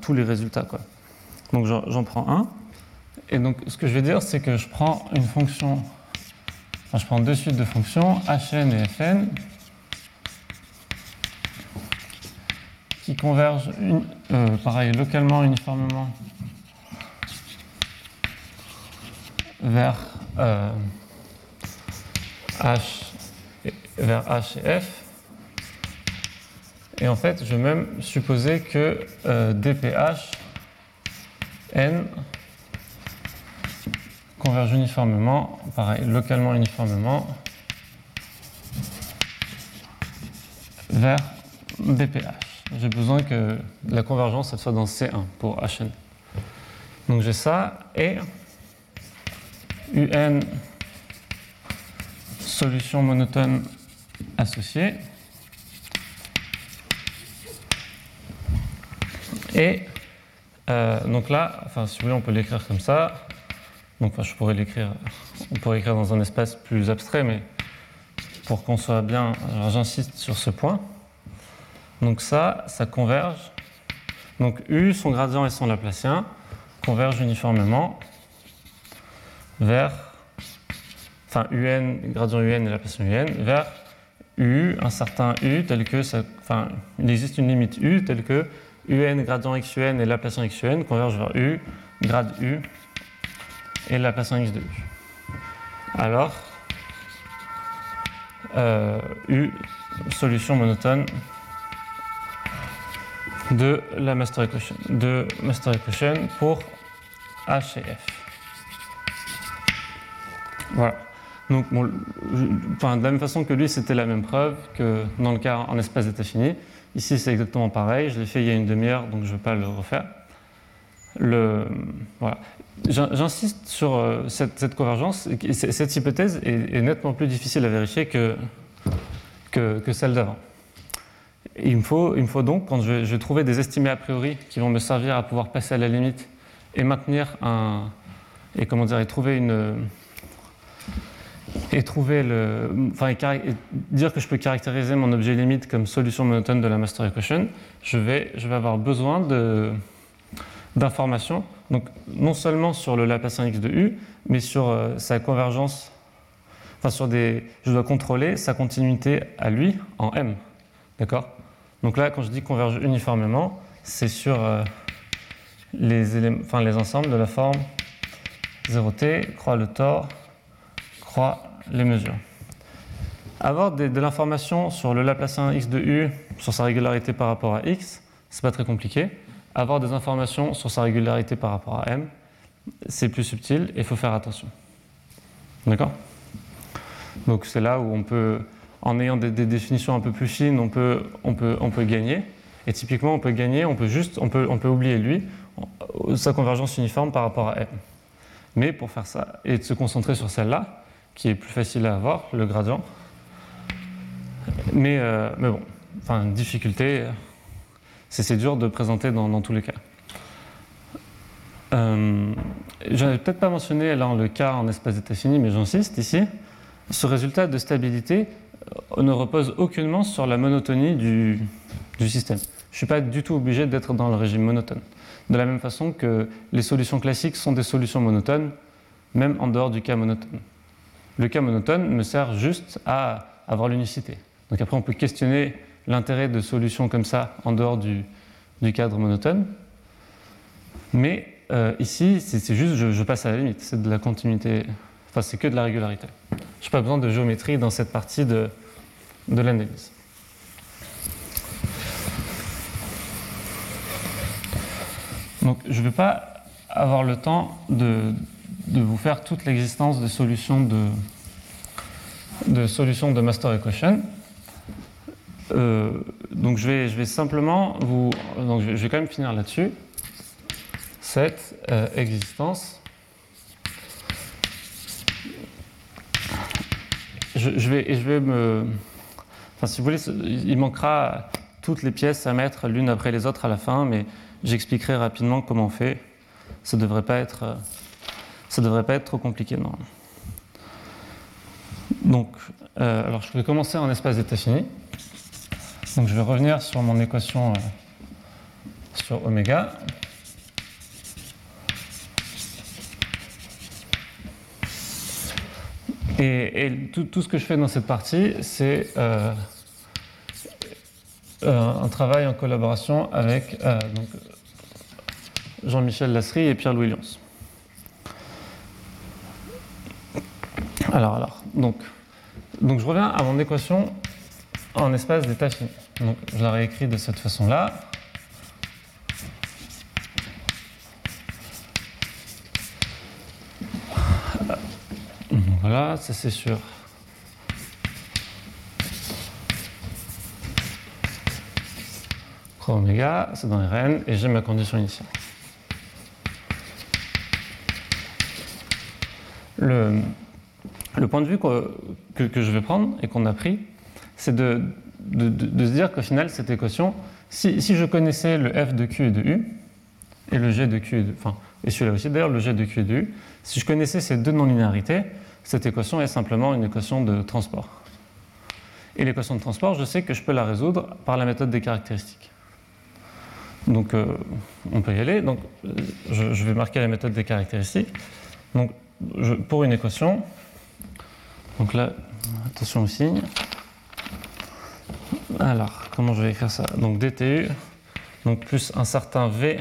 tous les résultats. Donc j'en prends un. Et donc, ce que je vais dire, c'est que je prends une fonction, je prends deux suites de fonctions, hn et fn, qui convergent, euh, pareil, localement, uniformément vers euh, h, et, vers h et f. Et en fait, je vais même supposer que euh, dph n converge uniformément, pareil, localement uniformément, vers dph. J'ai besoin que la convergence soit dans C1 pour Hn. Donc j'ai ça et UN solution monotone associée et euh, donc là, enfin si vous voulez on peut l'écrire comme ça donc je pourrais l'écrire, on pourrait écrire dans un espace plus abstrait, mais pour qu'on soit bien, j'insiste sur ce point. Donc ça, ça converge. Donc U, son gradient et son laplacien convergent uniformément vers, enfin UN, gradient UN et laplacien UN, vers U, un certain U, tel que, ça, enfin, il existe une limite U, telle que UN, gradient XUN et laplacien XUN convergent vers U, grade U et la place en x de u. Alors, euh, u solution monotone de la master equation, de master equation pour H et F. Voilà. Donc, de la même façon que lui, c'était la même preuve que dans le cas en espace d'état fini. Ici, c'est exactement pareil. Je l'ai fait il y a une demi-heure, donc je ne vais pas le refaire. Le, voilà. J'insiste sur euh, cette, convergence. Cette hypothèse est, nettement plus difficile à vérifier que, que, celle d'avant. Il, me faut, donc, quand je vais, trouver des estimés a priori qui vont me servir à pouvoir passer à la limite et maintenir un. et comment dire, et trouver une. et trouver le. enfin, dire que je peux caractériser mon objet limite comme solution monotone de la master equation, je vais, je vais avoir besoin d'informations, donc non seulement sur le Laplacien x de u, mais sur euh, sa convergence, enfin sur des, je dois contrôler sa continuité à lui en m, d'accord? Donc là, quand je dis converge uniformément, c'est sur euh, les, ensembles de la forme 0t, croix le tort, croix les mesures. Avoir de l'information sur le Laplacien x de u, sur sa régularité par rapport à x, c'est pas très compliqué avoir des informations sur sa régularité par rapport à m, c'est plus subtil et il faut faire attention. D'accord? Donc c'est là où on peut, en ayant des, définitions un peu plus fines, on peut, on, peut, on peut gagner. Et typiquement, on peut gagner, on peut juste, on peut, on peut oublier lui, sa convergence uniforme par rapport à m. Mais pour faire ça, et de se concentrer sur celle-là, qui est plus facile à avoir, le gradient. Mais, euh, mais bon, enfin, difficulté, c'est dur de présenter dans, tous les cas. Euh, je n'avais peut-être pas mentionné là, le cas en espace d'état fini, mais j'insiste ici. Ce résultat de stabilité ne repose aucunement sur la monotonie du, système. Je ne suis pas du tout obligé d'être dans le régime monotone. De la même façon que les solutions classiques sont des solutions monotones, même en dehors du cas monotone. Le cas monotone me sert juste à avoir l'unicité. Donc après, on peut questionner l'intérêt de solutions comme ça en dehors du, cadre monotone. Mais euh, ici, c'est juste, je, passe à la limite, c'est de la continuité, c'est que de la régularité. Je n'ai pas besoin de géométrie dans cette partie de, de l'analyse. Donc je ne vais pas avoir le temps de, de vous faire toute l'existence de solutions de, de solutions de master equation. Euh, donc je vais, je vais simplement vous. Donc je vais quand même finir là-dessus. Cette euh, existence. Je, je vais me. Enfin, si vous voulez, il manquera toutes les pièces à mettre l'une après les autres à la fin, mais j'expliquerai rapidement comment on fait. Ça ne devrait pas être. Ça devrait pas être trop compliqué, non. Donc, euh, alors je vais commencer en espace d'état fini. Donc je vais revenir sur mon équation euh, sur oméga. Et, tout, ce que je fais dans cette partie, c'est euh, euh, un travail en collaboration avec Jean-Michel Lasserie et Pierre-Louis Lyons. Alors, alors, donc, donc je reviens à mon équation en espace d'état fini. Donc, je la réécris de cette façon-là. Voilà, ça c'est sûr. Pro c'est dans Rn, et j'ai ma condition initiale. Le, point de vue que, je vais prendre et qu'on a pris, c'est de, de, se dire qu'au final, cette équation, si, je connaissais le f de q et de u, et le g de q et de, enfin, et celui-là aussi d'ailleurs, le g de q et de u, si je connaissais ces deux non-linéarités, cette équation est simplement une équation de transport. Et l'équation de transport, je sais que je peux la résoudre par la méthode des caractéristiques. Donc, euh, on peut y aller. Donc, je, vais marquer la méthode des caractéristiques. Donc, pour une équation, donc là, attention au signe. Alors, comment je vais écrire ça? Donc dtu, donc plus un certain v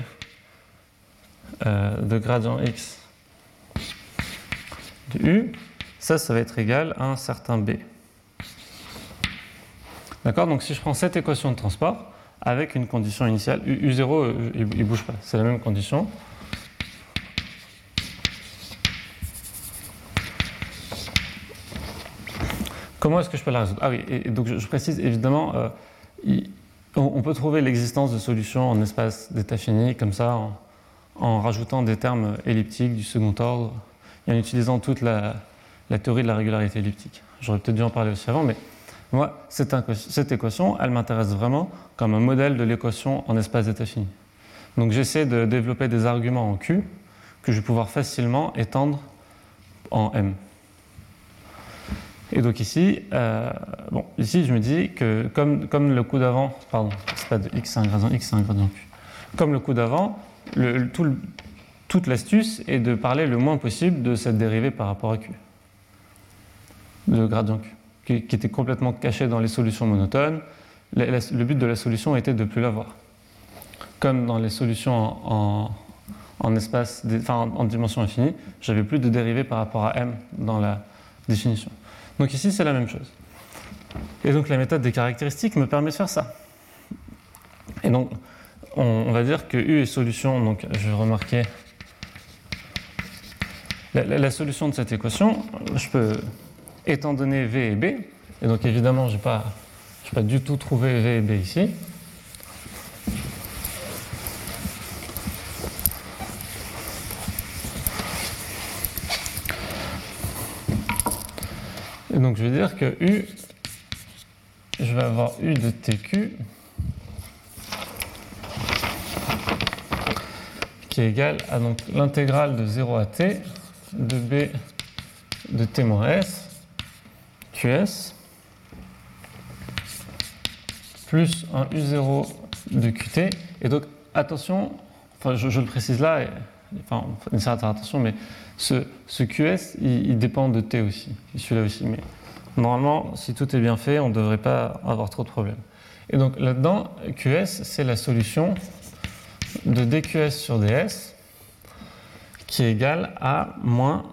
euh, de gradient x de u, ça, ça va être égal à un certain b. D'accord? Donc si je prends cette équation de transport avec une condition initiale, U, 0 euh, il ne bouge pas, c'est la même condition. Comment est-ce que je peux la résoudre? Ah oui, et donc je, précise évidemment, euh, on, peut trouver l'existence de solutions en espace d'état fini, comme ça, en, rajoutant des termes elliptiques du second ordre, et en utilisant toute la, théorie de la régularité elliptique. J'aurais peut-être dû en parler aussi avant, mais moi, cette, équation, elle m'intéresse vraiment comme un modèle de l'équation en espace d'état fini. Donc j'essaie de développer des arguments en Q que je vais pouvoir facilement étendre en M. Et donc ici, euh, bon, ici je me dis que comme, le coup d'avant, pardon, c'est pas de x, c'est un gradient x, c'est un gradient q. Comme le coup d'avant, toute l'astuce est de parler le moins possible de cette dérivée par rapport à q, de gradient q, qui, était complètement caché dans les solutions monotones. Le, but de la solution était de ne plus l'avoir. Comme dans les solutions en, en espace, enfin, en dimension infinie, j'avais plus de dérivée par rapport à m dans la définition. Donc ici, c'est la même chose. Et donc la méthode des caractéristiques me permet de faire ça. Et donc, on, va dire que U est solution, donc je vais remarquer la, solution de cette équation, je peux, étant donné V et B, et donc évidemment, je n'ai pas, pas du tout trouvé V et B ici, Et donc je vais dire que U, je vais avoir U de TQ qui est égal à l'intégrale de 0 à T de B de T moins S QS plus un U0 de QT. Et donc attention, je, le précise là, enfin une certaine attention, mais ce, QS, il, dépend de T aussi, celui-là aussi. Mais normalement, si tout est bien fait, on ne devrait pas avoir trop de problèmes. Et donc là-dedans, QS, c'est la solution de dQs sur ds qui est égale à moins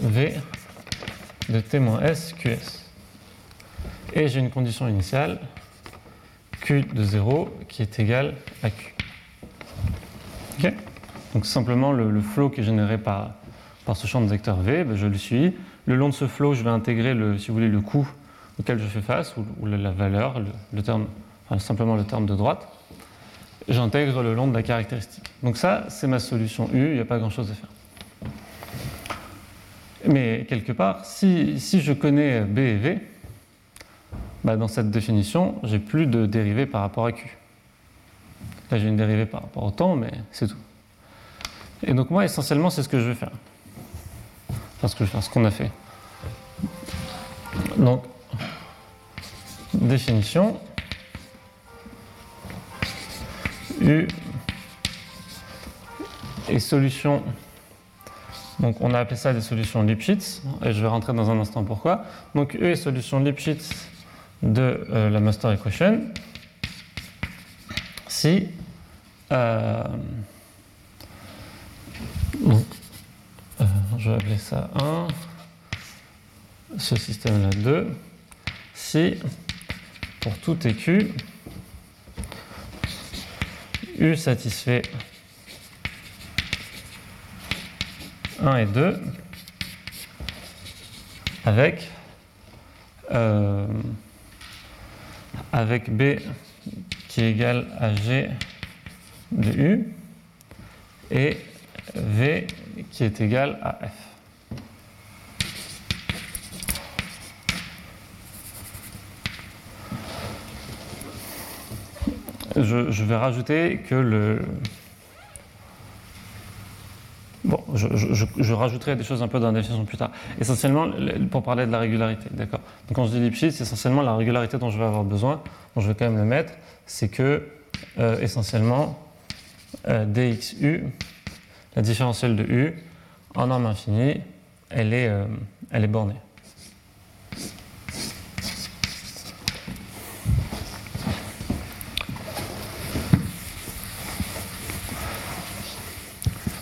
V de T moins S QS. Et j'ai une condition initiale, Q de 0, qui est égale à Q. Donc simplement le, le, flow qui est généré par, par ce champ de vecteur V, ben, je le suis. Le long de ce flow, je vais intégrer le, si vous voulez, le coût auquel je fais face, ou, la valeur, le, terme, simplement le terme de droite. J'intègre le long de la caractéristique. Donc ça, c'est ma solution U, il n'y a pas grand-chose à faire. Mais quelque part, si, si je connais B et V, bah dans cette définition, j'ai plus de dérivée par rapport à Q. Là, j'ai une dérivée par rapport au temps, mais c'est tout. Et donc moi, essentiellement, c'est ce que je vais faire. Enfin, ce que je vais faire, ce qu'on a fait. Donc, définition. U et solution. Donc on a appelé ça des solutions Lipschitz, et je vais rentrer dans un instant pourquoi. Donc U est solution Lipschitz de euh, la master equation si euh, euh, je vais appeler ça 1, ce système-là 2, si pour tout Q, U satisfait 1 et 2 avec, euh, avec B qui est égal à G de U et V qui est égal à F. Je, vais rajouter que le... Bon, je, rajouterai des choses un peu dans la définition plus tard. Essentiellement, pour parler de la régularité, d'accord Donc quand je dis Lipschitz, c'est essentiellement la régularité dont je vais avoir besoin, dont je vais quand même le mettre, c'est que, euh, essentiellement, euh, dxu la différentielle de U, en norme infinie, elle est, euh, elle est bornée.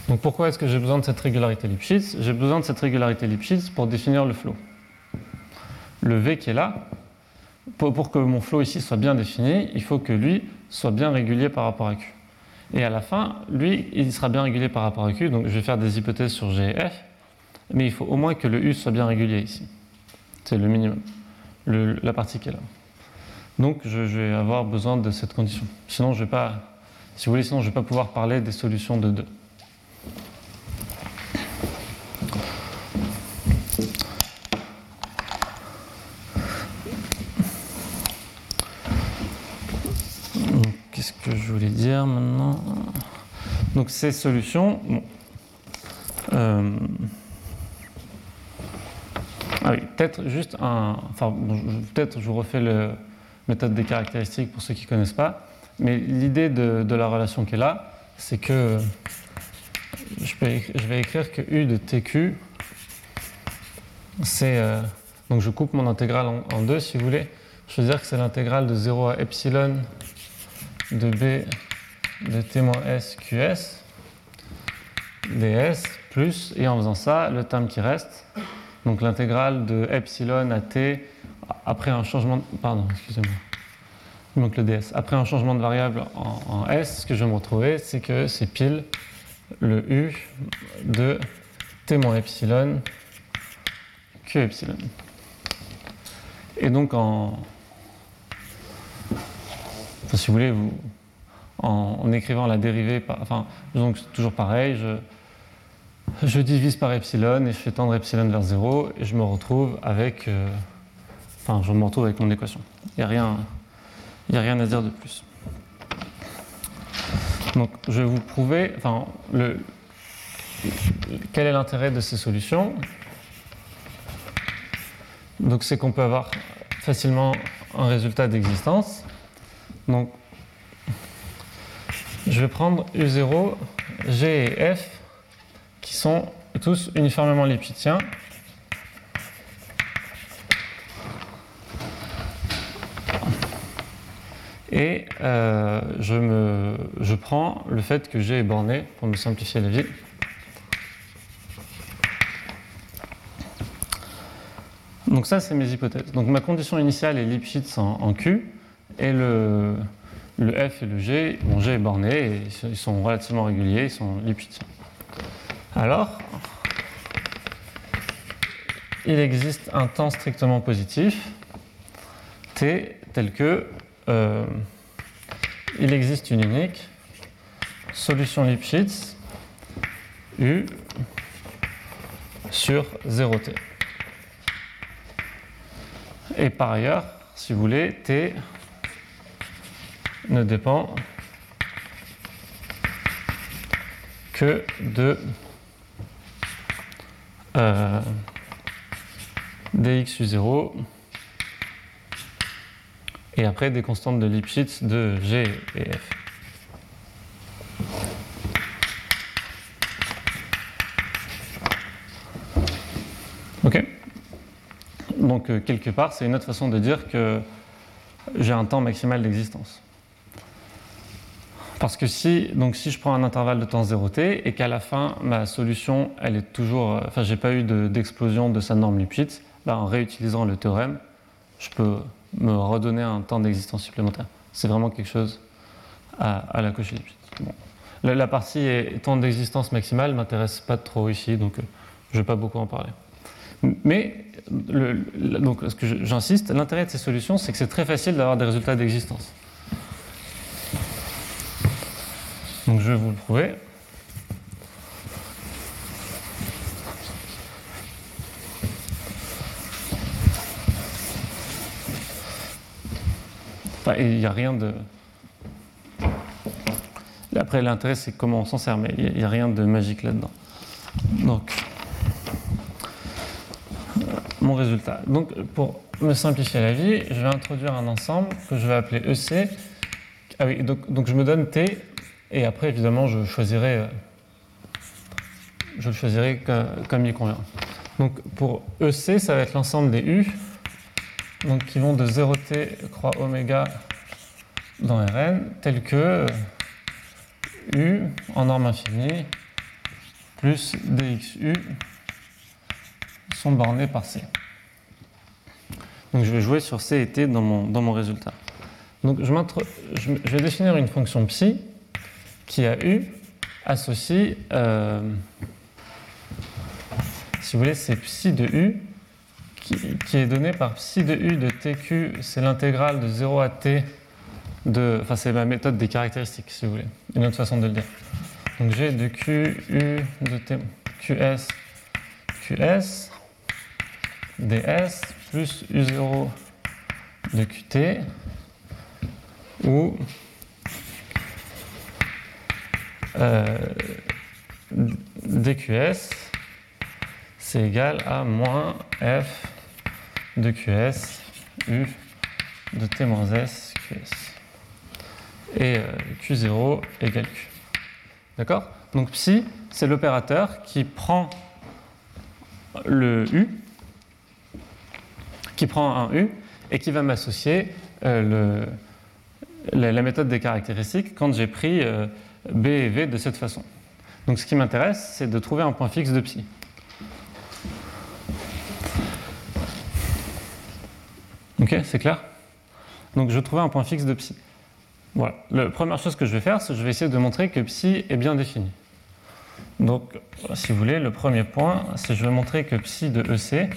Donc pourquoi est-ce que j'ai besoin de cette régularité Lipschitz? J'ai besoin de cette régularité Lipschitz pour définir le flot. Le V qui est là, pour, que mon flow ici soit bien défini, il faut que lui soit bien régulier par rapport à Q. Et à la fin, lui, il sera bien régulier par rapport à Q, donc je vais faire des hypothèses sur G et F, mais il faut au moins que le U soit bien régulier ici. C'est le minimum, la partie qui est là. Donc je, vais avoir besoin de cette condition. Sinon, je vais si sinon je ne vais pas pouvoir parler des solutions de 2. Qu'est-ce je voulais dire maintenant Donc ces solutions, euh, ah oui, peut-être juste un. Enfin, peut-être je vous refais la méthode des caractéristiques pour ceux qui ne connaissent pas. Mais l'idée de, la relation qui est là, c'est que je, vais écrire que U de TQ, c'est. Euh, donc je coupe mon intégrale en, deux si vous voulez. Je veux dire que c'est l'intégrale de 0 à epsilon de B de T moins S QS ds plus, et en faisant ça, le terme qui reste, donc l'intégrale de epsilon à t après un changement de, pardon, excusez-moi. Il manque le ds. Après un changement de variable en, s, ce que je vais me retrouver, c'est que c'est pile le u de t moins epsilon q epsilon. Et donc en, si vous voulez, vous, en, écrivant la dérivée, enfin, donc toujours pareil, je, je divise par epsilon et je fais tendre epsilon vers 0 et je me retrouve avec, euh, enfin, je me retrouve avec mon équation. Il n'y a, rien, a rien à dire de plus. Donc, je vais vous prouver, enfin, le, quel est l'intérêt de ces solutions? Donc, c'est qu'on peut avoir facilement un résultat d'existence. Donc, je vais prendre U0, G et F qui sont tous uniformément lipschitziens. Et euh, je, me, je prends le fait que G est borné pour me simplifier la vie. Donc ça, c'est mes hypothèses. Donc ma condition initiale est Lipschitz en, Q, et le, F et le G, bon, G est borné, ils sont relativement réguliers, ils sont Lipschitziens. Alors, il existe un temps strictement positif, t, tel que euh, il existe une unique solution Lipschitz U sur 0t. Et par ailleurs, si vous voulez, t ne dépend que de euh, dx u0 et après des constantes de Lipschitz de G et F. Ok Donc euh, quelque part, c'est une autre façon de dire que j'ai un temps maximal d'existence. Parce que si, donc si je prends un intervalle de temps 0t et qu'à la fin, ma solution, elle est toujours. Euh, enfin, j'ai pas eu d'explosion de, sa norme Lipschitz, bah, en réutilisant le théorème, je peux me redonner un temps d'existence supplémentaire. C'est vraiment quelque chose à, la cocher Lipschitz. La, partie temps d'existence maximale ne m'intéresse pas trop ici, donc euh, je ne vais pas beaucoup en parler. Mais, donc, ce que j'insiste, l'intérêt de ces solutions, c'est que c'est très facile d'avoir des résultats d'existence. Donc je vais vous le prouver. Enfin, il n'y a rien de. Après, l'intérêt, c'est comment on s'en sert, mais il n'y a, rien de magique là-dedans. Donc, mon résultat. Donc, pour me simplifier la vie, je vais introduire un ensemble que je vais appeler EC. Ah oui, donc, donc je me donne T et après, évidemment, je choisirai, euh, je choisirai comme, il convient. Donc pour EC, ça va être l'ensemble des U, donc qui vont de 0t croix oméga dans Rn, tel que U en norme infinie plus dxu sont bornés par C. Donc je vais jouer sur C et T dans mon, dans mon résultat. Donc je, je, vais définir une fonction psi qui a U associe, euh, si vous voulez, c'est psi de U qui, est donné par psi de U de TQ, c'est l'intégrale de 0 à T de. Enfin, c'est ma méthode des caractéristiques, si vous voulez, une autre façon de le dire. Donc j'ai de Q, U de T, QS, QS, DS plus U0 de QT ou DQS c'est égal à moins F de QS U de T moins S QS. Et euh, Q0 égale Q. D'accord? Donc psi, c'est l'opérateur qui prend le U, qui prend un U et qui va m'associer euh, la, méthode des caractéristiques quand j'ai pris euh, B et V de cette façon. Donc ce qui m'intéresse, c'est de trouver un point fixe de psi. Ok, c'est clair? Donc je trouvais un point fixe de psi. Voilà. La première chose que je vais faire, c'est que je vais essayer de montrer que psi est bien défini. Donc, si vous voulez, le premier point, c'est que je vais montrer que psi de EC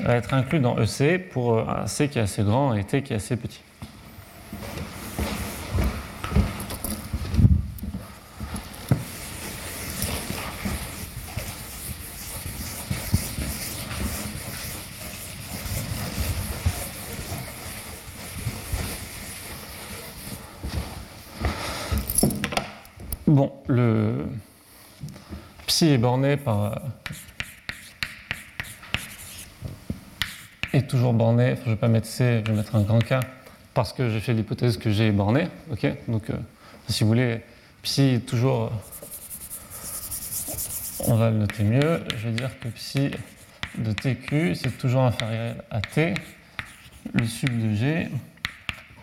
va être inclus dans EC pour un C qui est assez grand et T qui est assez petit. Bon, le psi est borné par. est toujours borné, je ne vais pas mettre C, je vais mettre un grand K, parce que j'ai fait l'hypothèse que G est borné. ok? Donc, euh, si vous voulez, psi est toujours. On va le noter mieux. Je vais dire que psi de TQ, c'est toujours inférieur à T, le sub de G,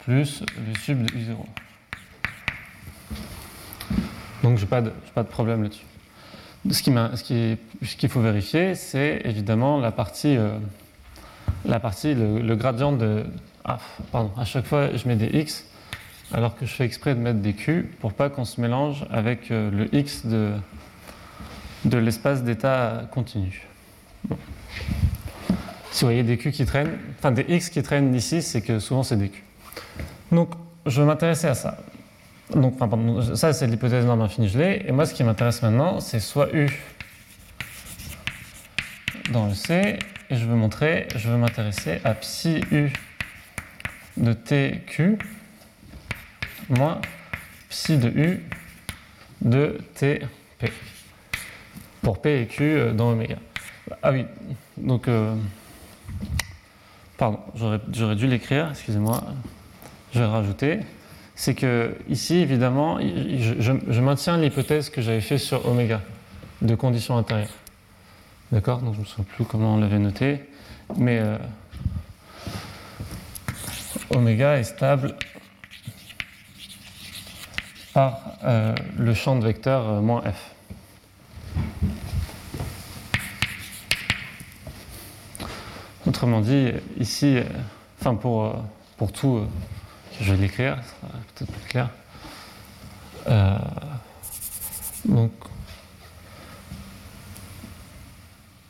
plus le sub de U0. Donc, je n'ai pas, de problème là-dessus. Ce qu'il faut vérifier, c'est évidemment la partie, euh, la partie le, gradient de. Ah, pardon, à chaque fois, je mets des x, alors que je fais exprès de mettre des q pour pas qu'on se mélange avec euh, le x de, de l'espace d'état continu. Si vous voyez des q qui traînent, enfin des x qui traînent ici, c'est que souvent c'est des q. Donc, je vais m'intéresser à ça. Donc, ça, c'est l'hypothèse norme infinie gelée. Et moi, ce qui m'intéresse maintenant, c'est soit U dans le C, et je veux montrer, je veux m'intéresser à psi U de TQ moins psi de U de TP. Pour P et Q euh, dans oméga. Ah oui, donc, euh, pardon, j'aurais dû l'écrire, excusez-moi, je vais rajouter c'est que ici, évidemment, je, maintiens l'hypothèse que j'avais fait sur oméga, de conditions intérieures. D'accord? Donc je ne me souviens plus comment on l'avait noté, mais euh, oméga est stable par euh, le champ de vecteur euh, moins f. Autrement dit, ici, enfin pour, pour tout je vais l'écrire, ça sera peut-être plus clair. Euh, donc,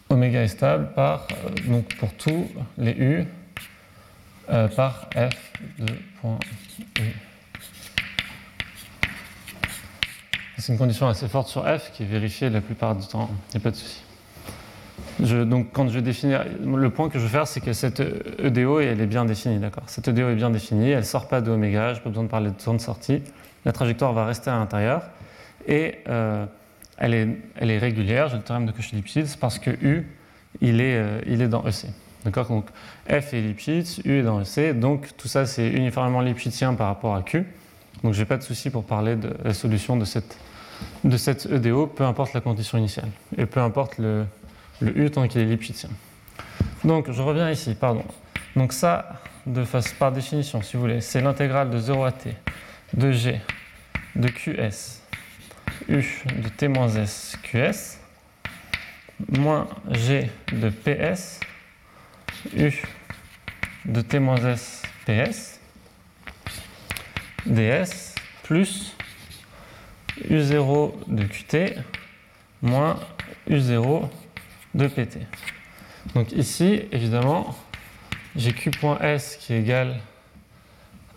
oméga est stable par, euh, donc pour tous les U, euh, par f de point U. C'est une condition assez forte sur f qui est vérifiée la plupart du temps, il n'y a pas de souci donc, quand je vais définir, le point que je veux faire, c'est que cette EDO, elle est bien définie, d'accord Cette EDO est bien définie, elle ne sort pas de oméga, je n'ai pas besoin de parler de temps de sortie. La trajectoire va rester à l'intérieur et euh, elle, est, elle, est, régulière, j'ai le théorème de Cauchy-Lipschitz, parce que U, il est, euh, il est dans EC. D'accord Donc F est Lipschitz, U est dans EC, donc tout ça c'est uniformément Lipschitzien par rapport à Q. Donc je n'ai pas de souci pour parler de la solution de cette, de cette EDO, peu importe la condition initiale et peu importe le, le U tant qu'il est lipschitzien. Donc je reviens ici, pardon. Donc ça, de face, par définition, si vous voulez, c'est l'intégrale de 0 à t de g de qs u de t moins s qs moins g de ps u de T-S PS ds plus U0 de Qt moins U0 de PT. Donc ici, évidemment, j'ai Q.S qui est égal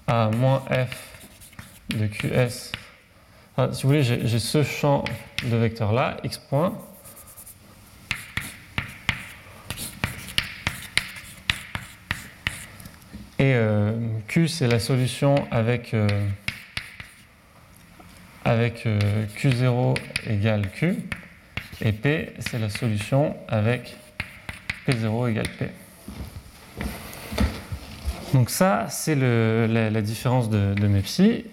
à moins F de QS. si vous voulez, j'ai ce champ de vecteurs là, X point. Et euh, Q, c'est la solution avec, euh, avec euh, Q0 égale Q. Et P, c'est la solution avec P0 égale P. Donc ça, c'est la, différence de, mes psi.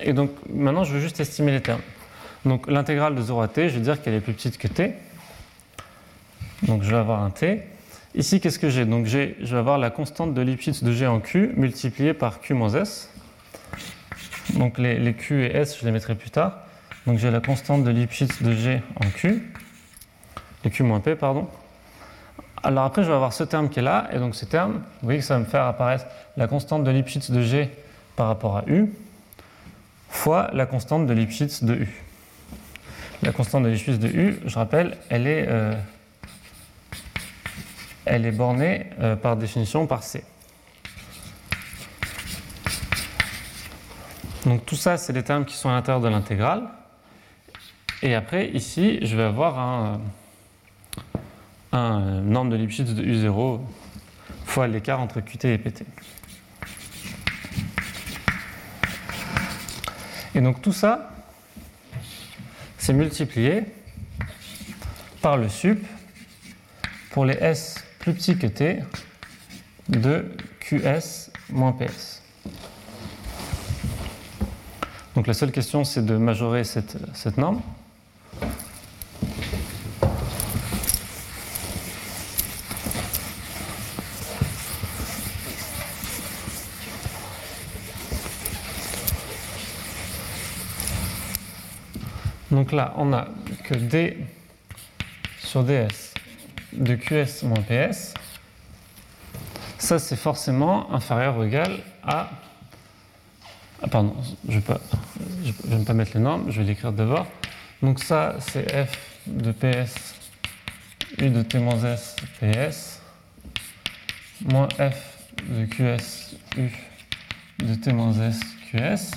Et donc maintenant, je veux juste estimer les termes. Donc l'intégrale de 0 à t, je vais dire qu'elle est plus petite que t. Donc je vais avoir un t. Ici, qu'est-ce que j'ai? Donc je vais avoir la constante de Lipschitz de g en q multipliée par q moins s. Donc les, q et s, je les mettrai plus tard. Donc j'ai la constante de Lipschitz de g en q, de q moins p, pardon. Alors après, je vais avoir ce terme qui est là, et donc ce terme, vous voyez que ça va me faire apparaître la constante de Lipschitz de g par rapport à u, fois la constante de Lipschitz de u. La constante de Lipschitz de u, je rappelle, elle est, euh, elle est bornée euh, par définition par c. Donc tout ça, c'est les termes qui sont à l'intérieur de l'intégrale. Et après, ici, je vais avoir un, norme de Lipschitz de U0 fois l'écart entre Qt et Pt. Et donc tout ça, c'est multiplié par le sup pour les S plus petits que T de QS moins PS. Donc la seule question, c'est de majorer cette norme. Donc là, on a que D sur DS de QS moins PS. Ça, c'est forcément inférieur ou égal à. Ah, pardon, je ne vais, pas mettre les normes, je vais l'écrire d'abord. Donc ça, c'est F de PS U de T moins S PS moins F de QS U de T moins S QS.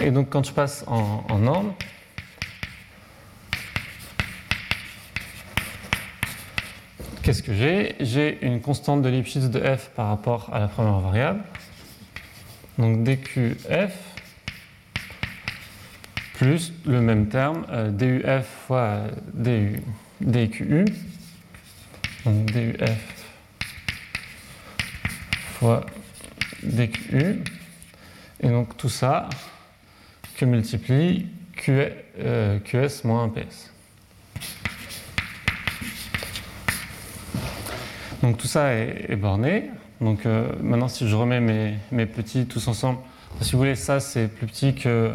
Et donc quand je passe en, norme, qu'est-ce que j'ai? J'ai une constante de Lipschitz de f par rapport à la première variable. Donc dqf plus le même terme, euh, duf fois du, dqu. Donc duf fois dqu. Et donc tout ça, que multiplie QS euh, moins 1 PS. Donc tout ça est, borné. Donc euh, maintenant, si je remets mes, petits tous ensemble, si vous voulez, ça c'est plus petit que.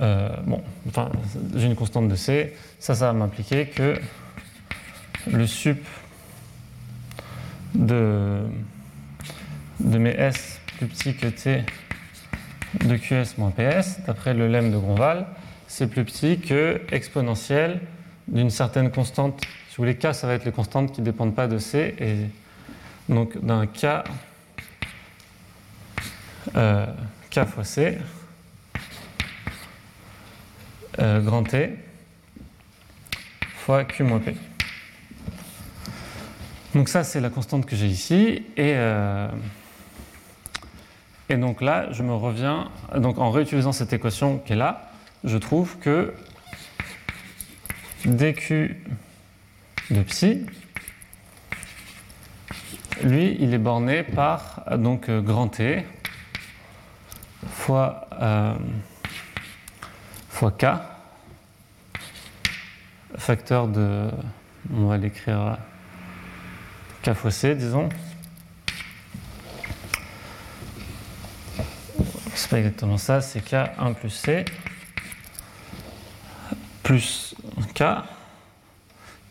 Euh, bon, j'ai une constante de C. Ça, ça va m'impliquer que le sup de, de mes S plus petit que T de QS moins PS, d'après le lemme de Gronval, c'est plus petit que exponentielle d'une certaine constante. Si vous voulez, K, ça va être les constantes qui ne dépendent pas de C, et donc d'un K, euh, K fois C, euh, grand T, fois Q moins P. Donc ça, c'est la constante que j'ai ici, et... Euh, et donc là, je me reviens, donc en réutilisant cette équation qui est là, je trouve que dq de psi, lui, il est borné par donc grand T fois, euh, fois K, facteur de, on va l'écrire K fois C, disons, c'est pas exactement ça, c'est K1 plus C plus K,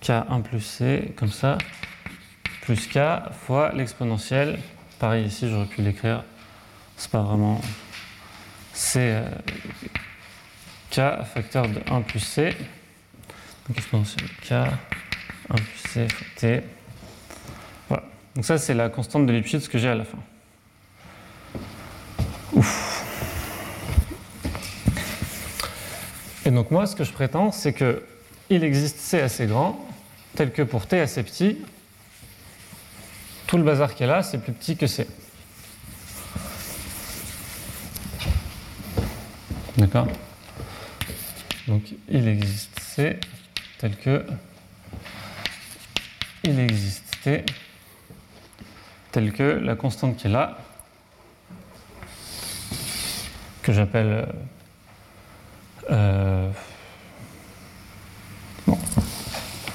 K1 plus C, comme ça, plus k fois l'exponentielle. Pareil ici, j'aurais pu l'écrire. C'est pas vraiment. C'est euh, k facteur de 1 plus c. Donc exponentielle k 1 plus c fois t. Voilà. Donc ça, c'est la constante de Lipschitz que j'ai à la fin. Ouf. Et donc moi, ce que je prétends, c'est que il existe C assez grand, tel que pour T assez petit, tout le bazar qui est là, c'est plus petit que C. D'accord? Donc il existe C tel que il existe T tel que la constante qui est là, que j'appelle euh, bon,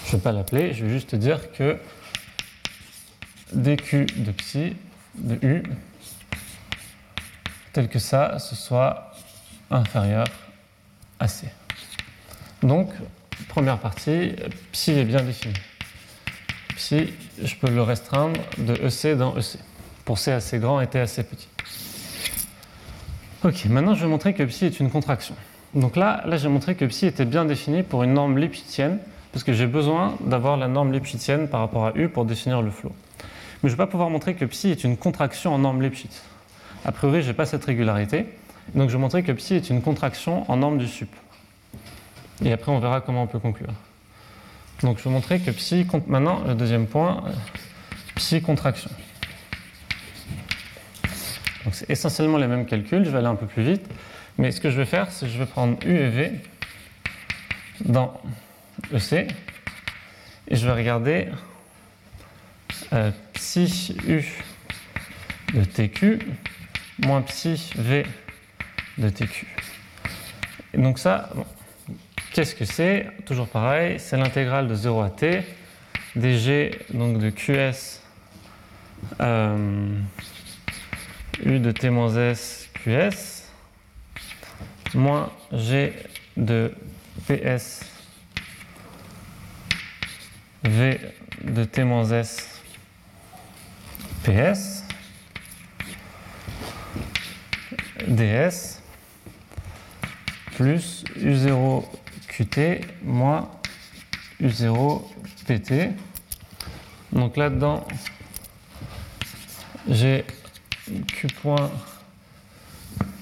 je ne vais pas l'appeler, je vais juste dire que dq de psi de u tel que ça, ce soit inférieur à c. Donc, première partie, psi est bien défini. Psi, je peux le restreindre de EC dans EC, pour C assez grand et T assez petit. Ok, maintenant je vais montrer que psi est une contraction. Donc là, là j'ai montré que psi était bien défini pour une norme lipschitzienne, parce que j'ai besoin d'avoir la norme lipschitzienne par rapport à U pour définir le flot. Mais je ne vais pas pouvoir montrer que psi est une contraction en norme Lipschitz. A priori, je n'ai pas cette régularité. Donc je vais montrer que psi est une contraction en norme du sup. Et après, on verra comment on peut conclure. Donc je vais montrer que psi, maintenant, le deuxième point, psi contraction. Donc c'est essentiellement les mêmes calculs, je vais aller un peu plus vite. Mais ce que je vais faire, c'est que je vais prendre U et V dans EC et je vais regarder euh, psi U de TQ moins psi V de TQ. Et donc ça, qu'est-ce que c'est Toujours pareil, c'est l'intégrale de 0 à t. Dg donc de QS euh, U de T moins S QS moins G de PS V de T moins S PS ds plus U0 QT moins U0 PT. Donc là-dedans, j'ai Q point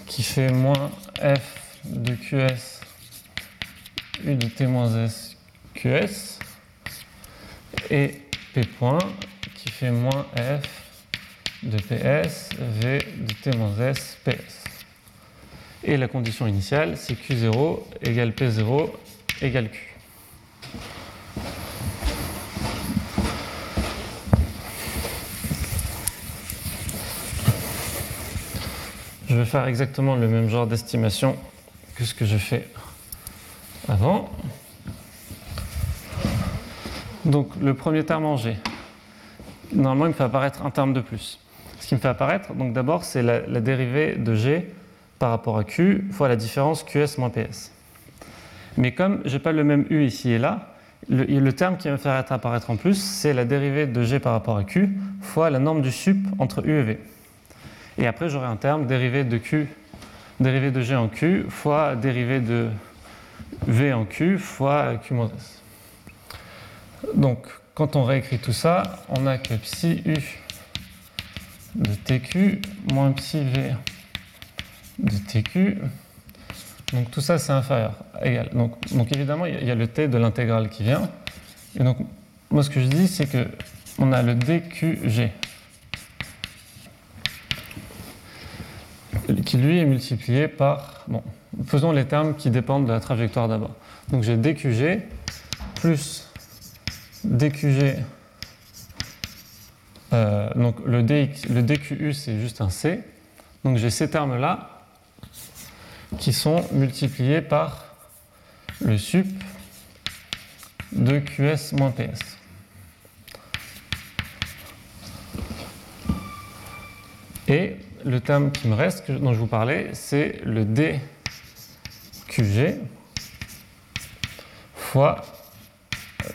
qui fait moins F de QS U de T moins S QS et P point qui fait moins F de PS V de T moins S PS. Et la condition initiale, c'est Q0 égale P0 égale Q. Je vais faire exactement le même genre d'estimation que ce que j'ai fait avant. Donc le premier terme en G, normalement il me fait apparaître un terme de plus. Ce qui me fait apparaître, donc d'abord, c'est la, la, dérivée de G par rapport à Q fois la différence QS moins PS. Mais comme je n'ai pas le même U ici et là, le, terme qui va me faire apparaître en plus, c'est la dérivée de G par rapport à Q fois la norme du sup entre U et V. Et après, j'aurai un terme dérivé de Q, dérivé de G en Q fois dérivé de V en Q fois Q moins S. Donc, quand on réécrit tout ça, on a que psi U de TQ moins psi V de TQ. Donc tout ça, c'est inférieur, égal. Donc, évidemment, il y a le T de l'intégrale qui vient. Et donc, moi, ce que je dis, c'est que on a le DQG. qui lui est multiplié par. Bon, faisons les termes qui dépendent de la trajectoire d'abord. Donc j'ai dQg plus dQg. Euh, donc le, dx, le dQu c'est juste un c. Donc j'ai ces termes-là qui sont multipliés par le sup de QS moins PS. Et le terme qui me reste, dont je vous parlais, c'est le dQg fois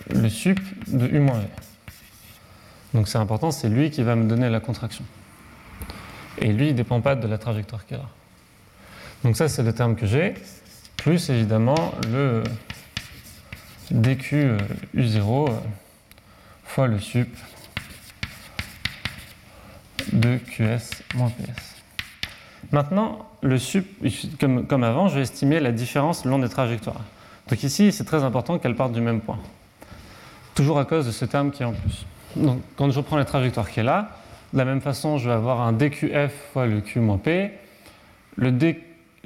le sup de U moins V. Donc c'est important, c'est lui qui va me donner la contraction. Et lui, il ne dépend pas de la trajectoire qu'il a. Donc ça, c'est le terme que j'ai, plus évidemment le dq u0 fois le sup de qs moins ps. Maintenant, le sup, comme, comme avant, je vais estimer la différence le long des trajectoires. Donc ici, c'est très important qu'elles partent du même point. Toujours à cause de ce terme qui est en plus. Donc quand je prends la trajectoire qui est là, de la même façon, je vais avoir un dqf fois le q moins p, le,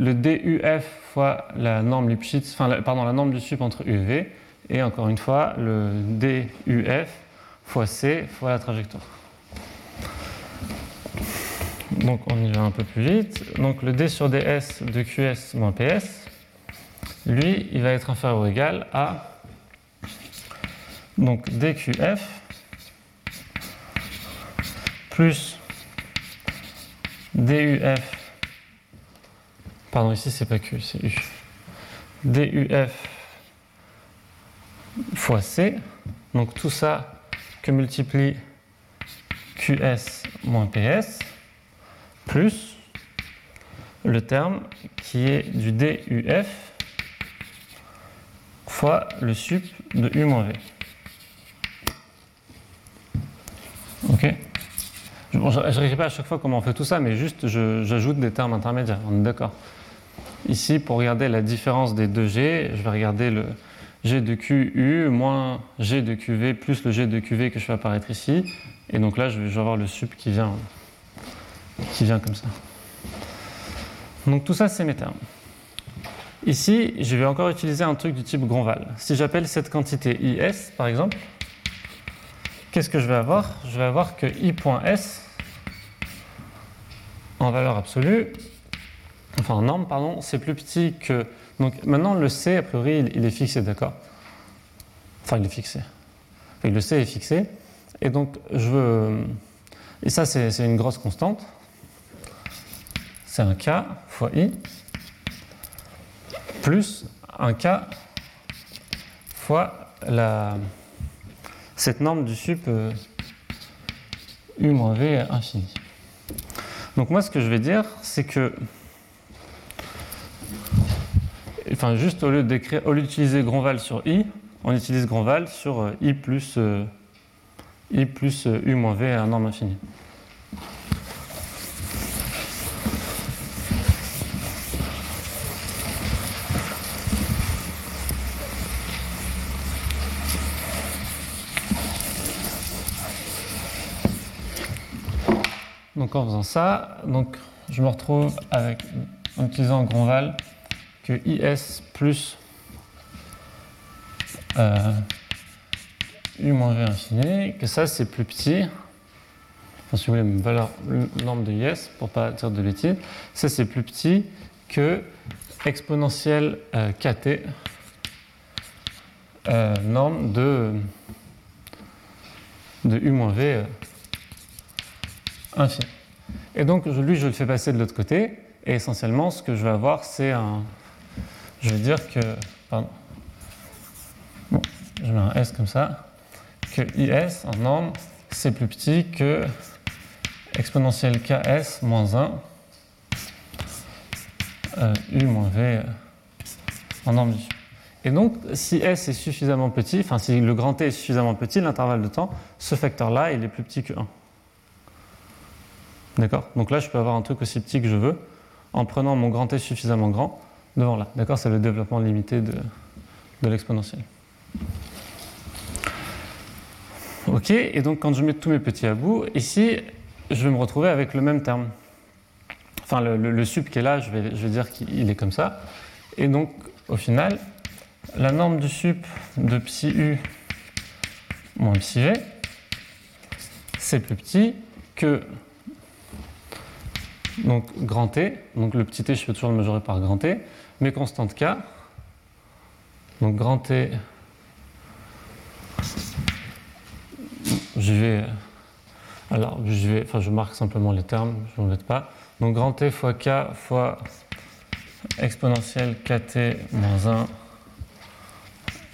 le duf fois la norme Lipschitz, pardon, la norme du sup entre u et v, et encore une fois, le duf fois c fois la trajectoire. Donc on y va un peu plus vite. Donc le d sur ds de qs moins ps, lui, il va être inférieur ou égal à donc dqf plus duf, pardon, ici c'est pas q, c'est u, duf fois c, donc tout ça que multiplie qs moins ps, plus le terme qui est du duf fois le sup de u moins v. Ok Je ne dirai pas à chaque fois comment on fait tout ça, mais juste j'ajoute des termes intermédiaires. On est d'accord. Ici, pour regarder la différence des deux G, je vais regarder le G de QU moins G de QV plus le G de QV que je fais apparaître ici. Et donc là, je vais avoir le sup qui vient, qui vient comme ça. Donc tout ça, c'est mes termes. Ici, je vais encore utiliser un truc du type Gronval. Si j'appelle cette quantité IS, par exemple, qu'est-ce que je vais avoir? Je vais avoir que I.S, en valeur absolue, enfin en norme, pardon, c'est plus petit que... Donc maintenant, le C, a priori, il, est fixé, d'accord? Enfin, il est fixé. le C est fixé. Et donc, je veux... Et ça, c'est une grosse constante. C'est un K fois I plus un K fois cette norme du sup euh, U moins V infini. Donc moi, ce que je vais dire, c'est que, enfin, juste au lieu d'écrire, au lieu d'utiliser Grandval sur I, on utilise Grandval sur euh, I plus, euh, I plus U moins V à norme infinie. Donc en faisant ça, donc je me retrouve avec, en utilisant Grandval, IS plus euh, U moins V infini, que ça c'est plus petit, enfin si vous voulez une valeur norme de IS pour pas dire de bêtises, ça c'est plus petit que exponentielle euh, KT euh, norme de, de U moins V infini. Et donc, lui, je le fais passer de l'autre côté. Et essentiellement, ce que je vais avoir, c'est un. Je vais dire que. Pardon. Je mets un S comme ça. Que IS en norme, c'est plus petit que exponentielle KS moins 1 euh, U moins V euh, en norme du et donc, si S est suffisamment petit, enfin si le grand T est suffisamment petit, l'intervalle de temps, ce facteur-là, il est plus petit que 1. D'accord? Donc là, je peux avoir un truc aussi petit que je veux en prenant mon grand T suffisamment grand devant là. D'accord C'est le développement limité de, de l'exponentielle. Ok, et donc quand je mets tous mes petits à bout, ici, je vais me retrouver avec le même terme. Enfin, le, le, sup qui est là, je vais, je vais dire qu'il est comme ça. Et donc, au final, la norme du sup de psi u moins psi v, c'est plus petit que donc grand T, donc le petit t, je peux toujours le mesurer par grand T, mes constantes K, donc grand T, je vais, alors je vais, enfin je marque simplement les termes, je m'embête pas, donc grand T fois K fois exponentielle KT moins 1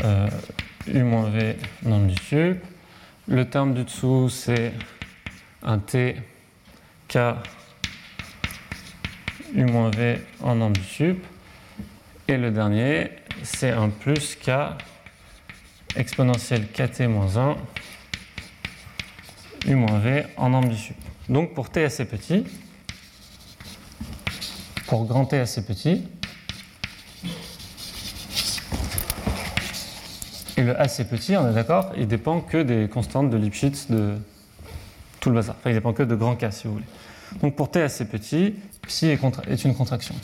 euh, U moins V norme du sup, Le terme du dessous, c'est un T K U-V en nombre du sup. Et le dernier, c'est un plus K exponentielle KT-1 U-V en nombre du sup. Donc pour T assez petit, pour grand T assez petit, et le assez petit, on est d'accord, il dépend que des constantes de Lipschitz de tout le bazar. Enfin, il dépend que de grand K si vous voulez. Donc pour T assez petit, psi est une contraction.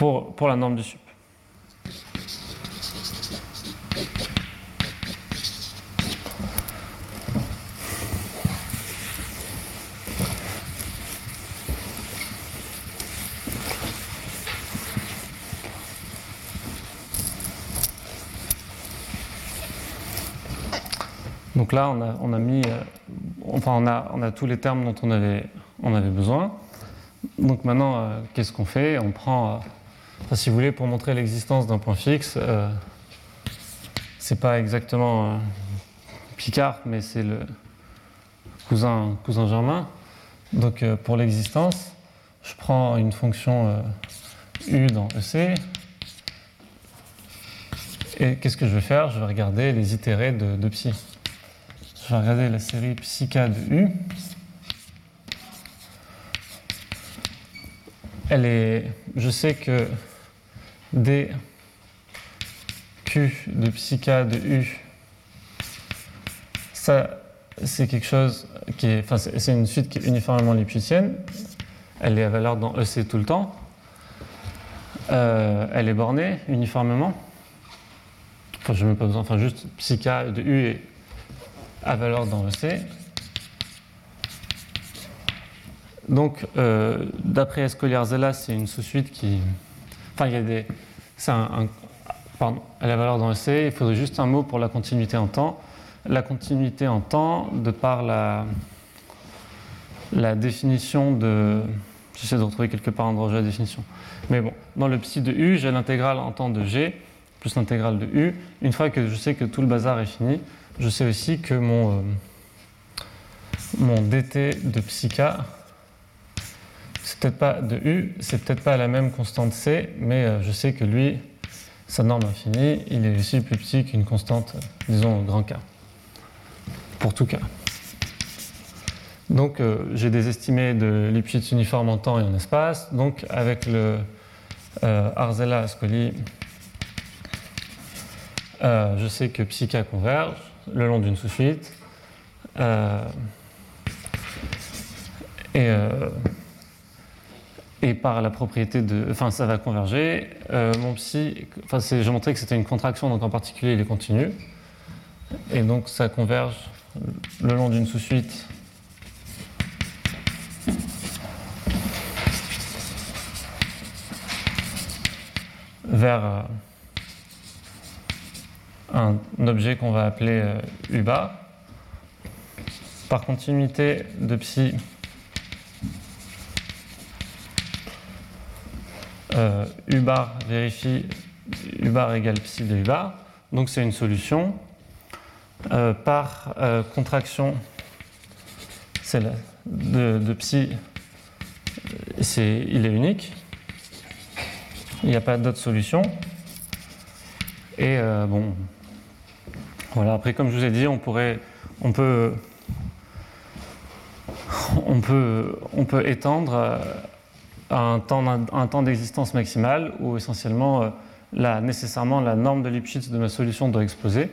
Pour, pour la norme du sup. Donc là, on a, on a mis, euh, enfin, on a, on a, tous les termes dont on avait, on avait besoin. Donc maintenant, euh, qu'est-ce qu'on fait? On prend, euh, si vous voulez, pour montrer l'existence d'un point fixe, c'est pas exactement Picard, mais c'est le cousin, cousin germain. Donc pour l'existence, je prends une fonction u dans EC. Et qu'est-ce que je vais faire? Je vais regarder les itérés de, de psi. Je vais regarder la série Psica de U. Elle est, je sais que dq de Psica de U, ça, c'est quelque chose qui enfin, c'est une suite qui est uniformément lipschitzienne. Elle est à valeur dans EC tout le temps. Euh, elle est bornée uniformément. Enfin, je n'ai pas besoin, enfin, juste Psica de U est à valeur dans le C. Donc, euh, d'après Escoliar-Zella, c'est une sous-suite qui. Enfin, il y a des. C'est un, la valeur dans le C, il faudrait juste un mot pour la continuité en temps. La continuité en temps, de par la, la définition de. J'essaie de retrouver quelque part en droit la définition. Mais bon, dans le psi de U, j'ai l'intégrale en temps de G plus l'intégrale de U. Une fois que je sais que tout le bazar est fini, je sais aussi que mon, euh, mon dt de psica, c'est peut-être pas de u, c'est peut-être pas la même constante c, mais euh, je sais que lui, sa norme infinie, il est aussi plus petit qu'une constante, disons, grand K, pour tout cas. Donc euh, j'ai des estimés de Lipschitz uniforme en temps et en espace. Donc avec le Arzela Ascoli, je sais que psica converge le long d'une sous-suite. Euh, et, euh, et, par la propriété de. Enfin, ça va converger. Euh, mon psi. Enfin, j'ai montré que c'était une contraction, donc en particulier, il est continu. Et donc, ça converge le long d'une sous-suite. vers un objet qu'on va appeler euh, U bar. Par continuité de psi, euh, U bar vérifie U bar égale psi de U bar. Donc c'est une solution. Euh, par contraction de, de psi, il est unique. Il n'y a pas d'autre solution. Et bon, voilà, après, comme je vous ai dit, on pourrait, on peut, on peut, on peut étendre un temps, d'existence maximal où essentiellement, euh, la, nécessairement, la norme de Lipschitz de ma solution doit exploser.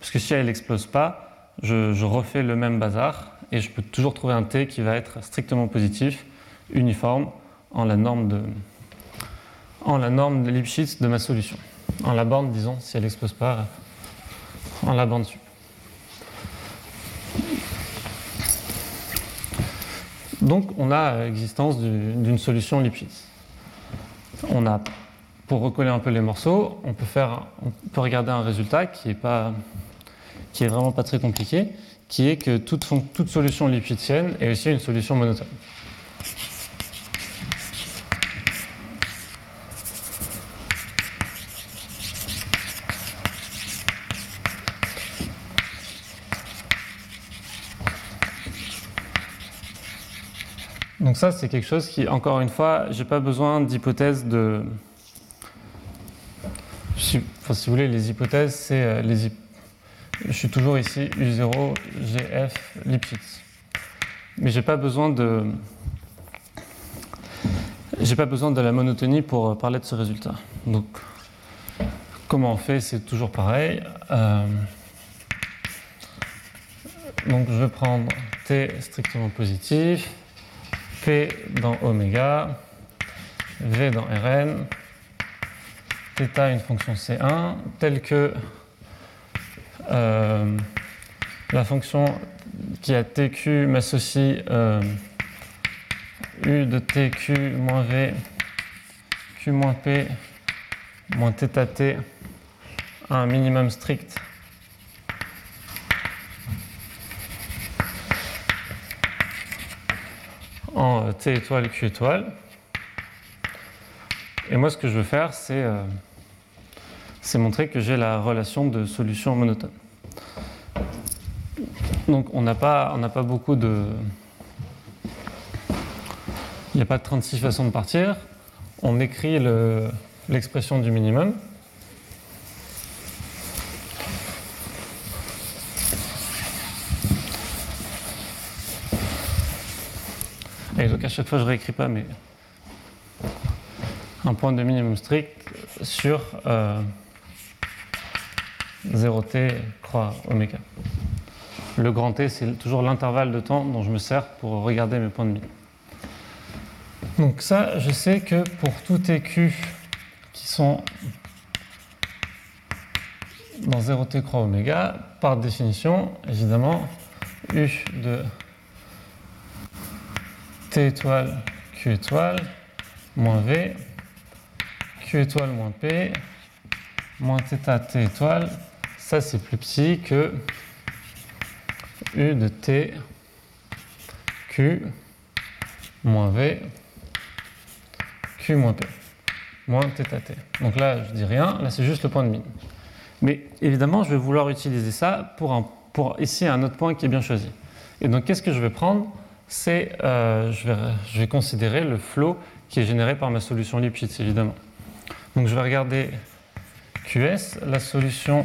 Parce que si elle n'explose pas, je, je, refais le même bazar et je peux toujours trouver un t qui va être strictement positif, uniforme, en la norme de, en la norme de Lipschitz de ma solution. En la borne, disons, si elle n'explose pas, en la bande sup. Donc on a l'existence d'une solution Lipschitz. On a, pour recoller un peu les morceaux, on peut, faire, on peut regarder un résultat qui est, pas, qui est vraiment pas très compliqué, qui est que toute, toute solution lipschitzienne est aussi une solution monotone. Donc ça, c'est quelque chose qui, encore une fois, j'ai pas besoin d'hypothèses de... Enfin, si vous voulez, les hypothèses, c'est euh, les... Je suis toujours ici U0, GF, Lipschitz. Mais j'ai pas besoin de... J'ai pas besoin de la monotonie pour parler de ce résultat. Donc, comment on fait C'est toujours pareil. Euh, donc, je vais prendre T strictement positif, P dans oméga, V dans Rn, θ une fonction C1, telle que euh, la fonction qui a TQ m'associe euh, U de TQ moins V, Q moins P, moins θt à un minimum strict en T étoile, Q étoile. Et moi, ce que je veux faire, c'est euh, montrer que j'ai la relation de solution monotone. Donc, on n'a pas, pas beaucoup de. Il n'y a pas de 36 façons de partir. On écrit l'expression du minimum. Et donc à chaque fois, je réécris pas, mais un point de minimum strict sur 0t euh, croix oméga. Le grand t, c'est toujours l'intervalle de temps dont je me sers pour regarder mes points de minimum. Donc ça, je sais que pour tout TQ qui sont dans 0t croix oméga, par définition, évidemment, U de T étoile, Q étoile, moins V, Q étoile moins P, moins θ T étoile, ça c'est plus petit que U de T, Q, moins V, Q moins P, moins θ T. Donc là, je dis rien, là c'est juste le point de mine. Mais évidemment, je vais vouloir utiliser ça pour, un, pour ici un autre point qui est bien choisi. Et donc, qu'est-ce que je vais prendre? C'est, euh, je, vais, considérer le flot qui est généré par ma solution Lipschitz, évidemment. Donc je vais regarder QS, la solution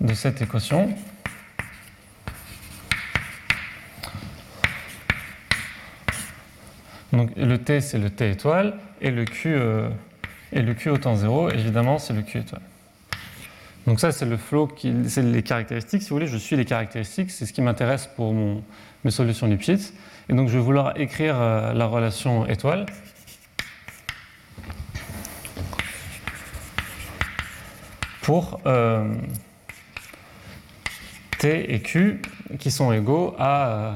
de cette équation. Donc le T, c'est le T étoile, et le Q, euh, et le Q au temps 0, évidemment, c'est le Q étoile. Donc ça, c'est le flow, c'est les caractéristiques, si vous voulez, je suis les caractéristiques, c'est ce qui m'intéresse pour mon, mes solutions Lipschitz. Et donc je vais vouloir écrire euh, la relation étoile. pour euh, T et Q qui sont égaux à, euh,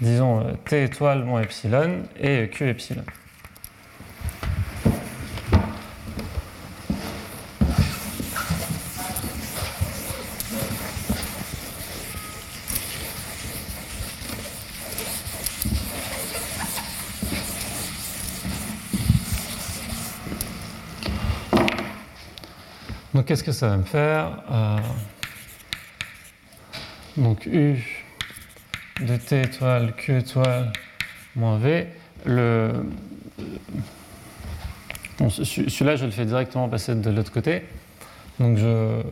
disons, T étoile moins epsilon et Q epsilon. Qu'est-ce que ça va me faire euh, Donc U de T étoile, Q étoile, moins V. Le... Celui-là, je le fais directement passer de l'autre côté. Donc je...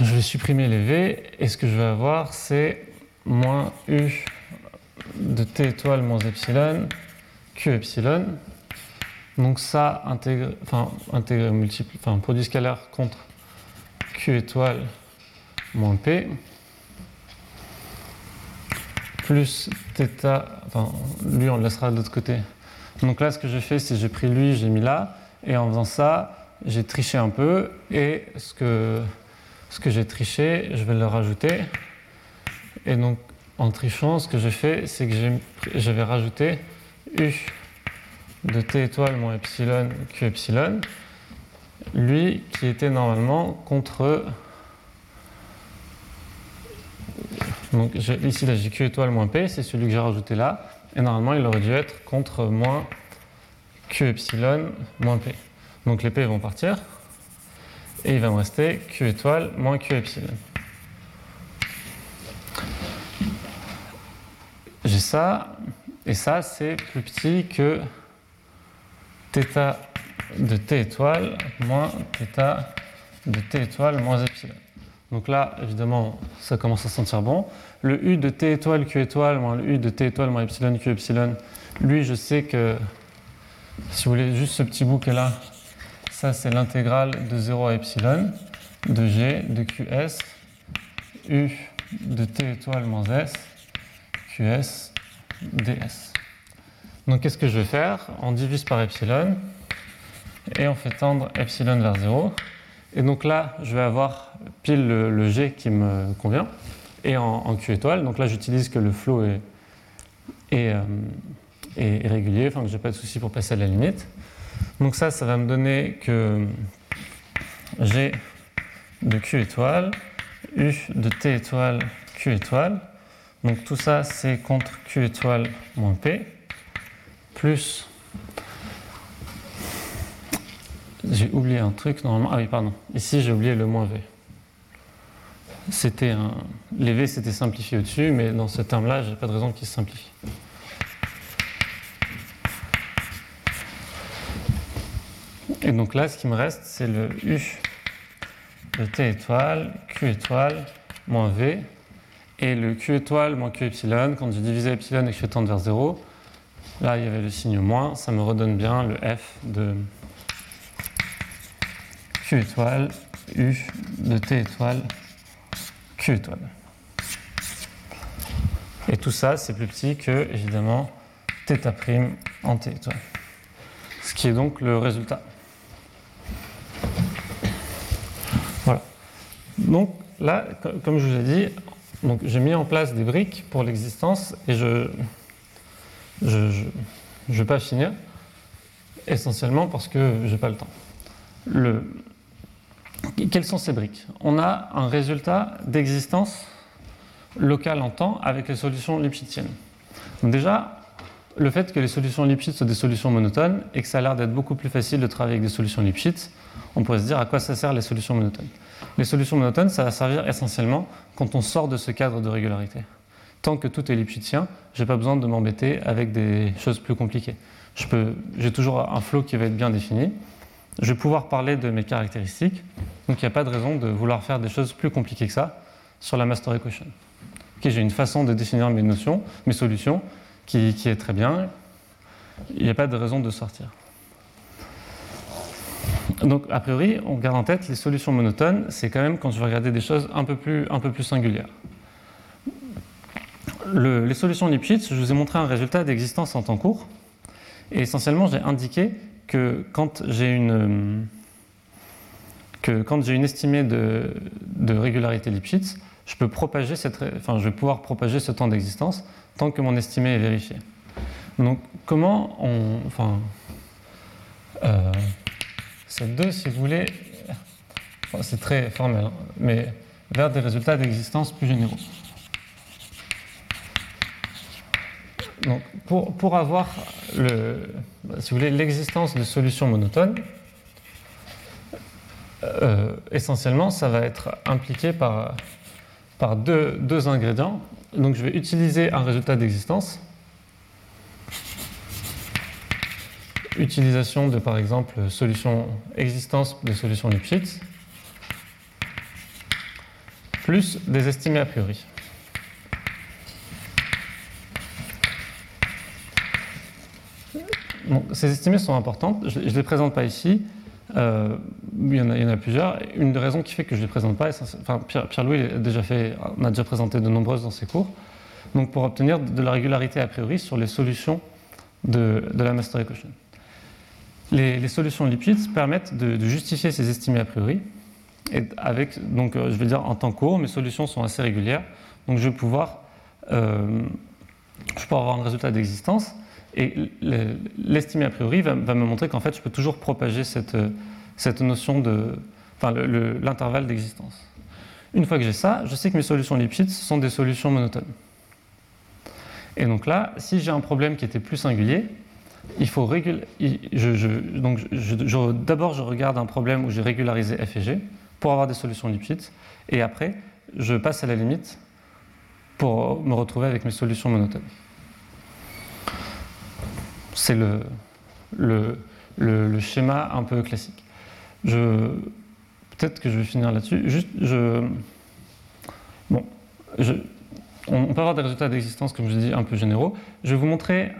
je vais supprimer les V et ce que je vais avoir, c'est moins U de T étoile moins epsilon, Q epsilon. Donc ça intègre, enfin multiple, enfin produit scalaire contre Q étoile moins P plus θ, enfin lui on le laissera de l'autre côté. Donc là ce que j'ai fait c'est j'ai pris lui, j'ai mis là, et en faisant ça, j'ai triché un peu, et ce que, ce que j'ai triché, je vais le rajouter. Et donc en trichant, ce que j'ai fait, c'est que j'avais rajouté U de t étoile moins epsilon q epsilon, lui qui était normalement contre. Donc ici là j'ai q étoile moins p, c'est celui que j'ai rajouté là, et normalement il aurait dû être contre moins q epsilon moins p. Donc les p vont partir, et il va me rester q étoile moins q epsilon. ça, et ça, c'est plus petit que θ de t étoile moins θ de t étoile moins epsilon. Donc là, évidemment, ça commence à sentir bon. Le u de t étoile q étoile moins le u de t étoile moins epsilon q epsilon, lui, je sais que, si vous voulez, juste ce petit bout qui est là, ça c'est l'intégrale de 0 à epsilon de g de qs u de t étoile moins s qs ds. Donc qu'est-ce que je vais faire? On divise par epsilon et on fait tendre epsilon vers 0. Et donc là, je vais avoir pile le, G qui me convient et en, Q étoile. Donc là, j'utilise que le flow est, est, euh, régulier, enfin que j'ai pas de souci pour passer à la limite. Donc ça, ça va me donner que G de Q étoile, U de T étoile, Q étoile. Donc tout ça, c'est contre Q étoile moins P, plus J'ai oublié un truc normalement. Ah oui, pardon. Ici, j'ai oublié le moins V. C'était un... Les V c'était simplifié au-dessus, mais dans ce terme-là, j'ai pas de raison qu'il se simplifie. Et donc là, ce qui me reste, c'est le U de T étoile, Q étoile, moins V. Et le Q étoile moins Q epsilon, quand je divise epsilon et que je tendre vers 0, là, il y avait le signe moins, ça me redonne bien le F de Q étoile, U de T étoile, Q étoile. Et tout ça, c'est plus petit que, évidemment, θ' en T étoile. Ce qui est donc le résultat. Voilà. Donc là, comme je vous ai dit, j'ai mis en place des briques pour l'existence et je je, je, vais pas finir, essentiellement parce que je n'ai pas le temps. Le, quelles sont ces briques? On a un résultat d'existence locale en temps avec les solutions lipschitziennes. Déjà, le fait que les solutions Lipschitz soient des solutions monotones et que ça a l'air d'être beaucoup plus facile de travailler avec des solutions Lipschitz, on pourrait se dire à quoi ça sert les solutions monotones? Les solutions monotones, ça va servir essentiellement quand on sort de ce cadre de régularité. Tant que tout est Lipschitzien, je n'ai pas besoin de m'embêter avec des choses plus compliquées. J'ai toujours un flow qui va être bien défini je vais pouvoir parler de mes caractéristiques. Donc il n'y a pas de raison de vouloir faire des choses plus compliquées que ça sur la master equation. j'ai une façon de définir mes notions, mes solutions, qui, est très bien. Il n'y a pas de raison de sortir. Donc, a priori, on garde en tête les solutions monotones, c'est quand même quand je vais regarder des choses un peu plus, un peu plus singulières. Les solutions Lipschitz, je vous ai montré un résultat d'existence en temps court. Et essentiellement, j'ai indiqué que quand j'ai une, que estimée de, régularité Lipschitz, je peux propager cette, vais pouvoir propager ce temps d'existence tant que mon estimé est vérifié. Donc, comment enfin, euh, c'est deux, si vous voulez, c'est très formel, hein, mais vers des résultats d'existence plus généraux. Donc, pour, avoir l'existence de solutions monotones, euh, essentiellement, ça va être impliqué par, par deux, deux, ingrédients. Donc, je vais utiliser un résultat d'existence. Utilisation de, par exemple, solution, existence de solutions Lipschitz, plus des estimés a priori. Ces estimées sont importantes. Je ne les présente pas ici. Euh, il, y en a, plusieurs. Une des raisons qui fait que je ne les présente pas, Pierre-Louis a déjà a déjà présenté de nombreuses dans ses cours. Donc pour obtenir de la régularité a priori sur les solutions de, la master equation. Les, solutions lipides permettent de, justifier ces estimées a priori. Et avec, donc, euh, je vais dire en temps court, mes solutions sont assez régulières. Donc je vais pouvoir, euh, je peux avoir un résultat d'existence et l'estimé a priori va, me montrer qu'en fait, je peux toujours propager cette, notion de. Enfin, l'intervalle d'existence. Une fois que j'ai ça, je sais que mes solutions Lipschitz sont des solutions monotones. Et donc là, si j'ai un problème qui était plus singulier, il faut réguler. donc, d'abord, je regarde un problème où j'ai régularisé f et g pour avoir des solutions Lipschitz, et après, je passe à la limite pour me retrouver avec mes solutions monotones. C'est le, le, le, schéma un peu classique. Je, peut-être que je vais finir là-dessus. Juste, bon, on peut avoir des résultats d'existence, comme je dis, un peu généraux. Je vais vous montrer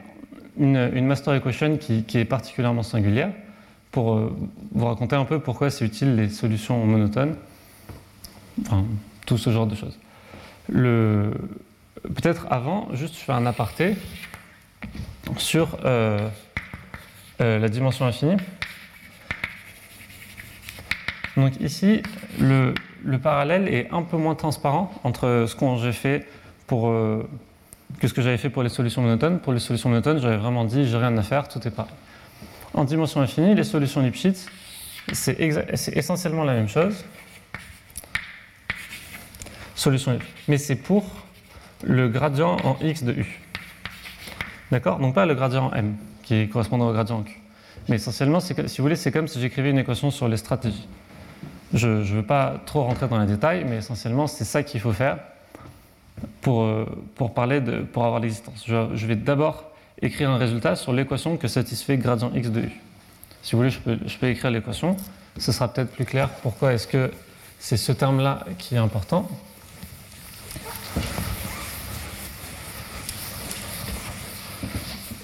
une, master equation qui, est particulièrement singulière pour euh, vous raconter un peu pourquoi c'est utile les solutions monotones, tout ce genre de choses. Peut-être avant, juste je fais un aparté sur euh, euh, la dimension infinie. Donc ici, le, le, parallèle est un peu moins transparent entre ce que j'ai fait que ce que j'avais fait pour les solutions monotones. Pour les solutions monotones, j'avais vraiment dit j'ai rien à faire, tout est pareil. En dimension infinie, les solutions Lipschitz, c'est essentiellement la même chose. Solution Mais c'est pour le gradient en x de u. D'accord Donc pas le gradient en m, qui correspond au gradient en q. Mais essentiellement, si vous voulez, c'est comme si j'écrivais une équation sur les stratégies. Je ne veux pas trop rentrer dans les détails, mais essentiellement, c'est ça qu'il faut faire pour, euh, pour, parler de, pour avoir l'existence. Je, vais d'abord écrire un résultat sur l'équation que satisfait gradient x de u. Si vous voulez, je peux, je peux écrire l'équation. Ce sera peut-être plus clair pourquoi est-ce que c'est ce terme-là qui est important.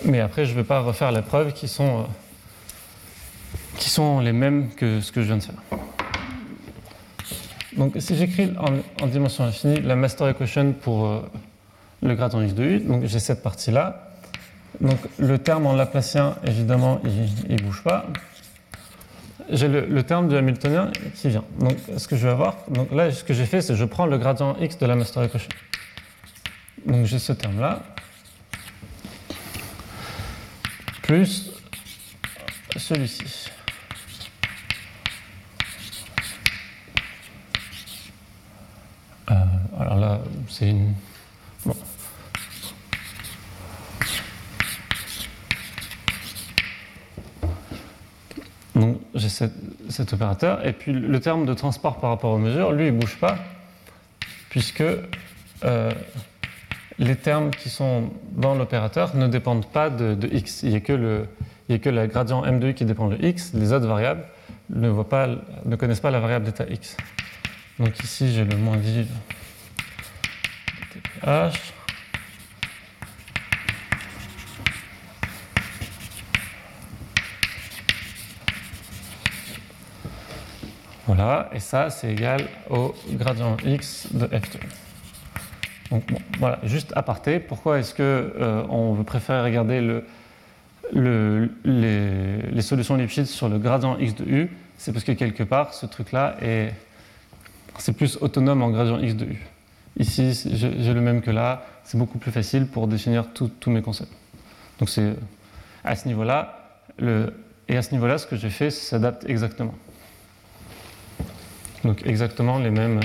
Mais après, je ne vais pas refaire les preuves qui sont, euh, qui sont les mêmes que ce que je viens de faire. Donc si j'écris en, dimension infinie la master equation pour euh, le gradient x de u, donc j'ai cette partie-là. Donc le terme en laplacien, évidemment, il ne bouge pas. J'ai le, terme du Hamiltonien qui vient. Donc ce que je vais avoir, donc là ce que j'ai fait, c'est je prends le gradient x de la master equation. Donc j'ai ce terme-là, plus celui-ci. Euh, alors là, c'est une. Bon. Donc j'ai cet opérateur, et puis le terme de transport par rapport aux mesures, lui, il ne bouge pas, puisque euh, les termes qui sont dans l'opérateur ne dépendent pas de, x. Il n'y a, que le, a que le gradient m de u qui dépend de x, les autres variables ne, voient pas, ne connaissent pas la variable d'état x. Donc ici, j'ai le moins vive TPH. Voilà, et ça, c'est égal au gradient x de f2. Donc, voilà, juste aparté, pourquoi est-ce qu'on euh, on veut préférer regarder le, le, les, les, solutions Lipschitz sur le gradient x de u? C'est parce que quelque part, ce truc-là est c'est plus autonome en gradient x de u. Ici, j'ai le même que là, c'est beaucoup plus facile pour définir tous mes concepts. Donc c'est à ce niveau-là, et à ce niveau-là, ce que j'ai fait s'adapte exactement. Donc exactement les mêmes.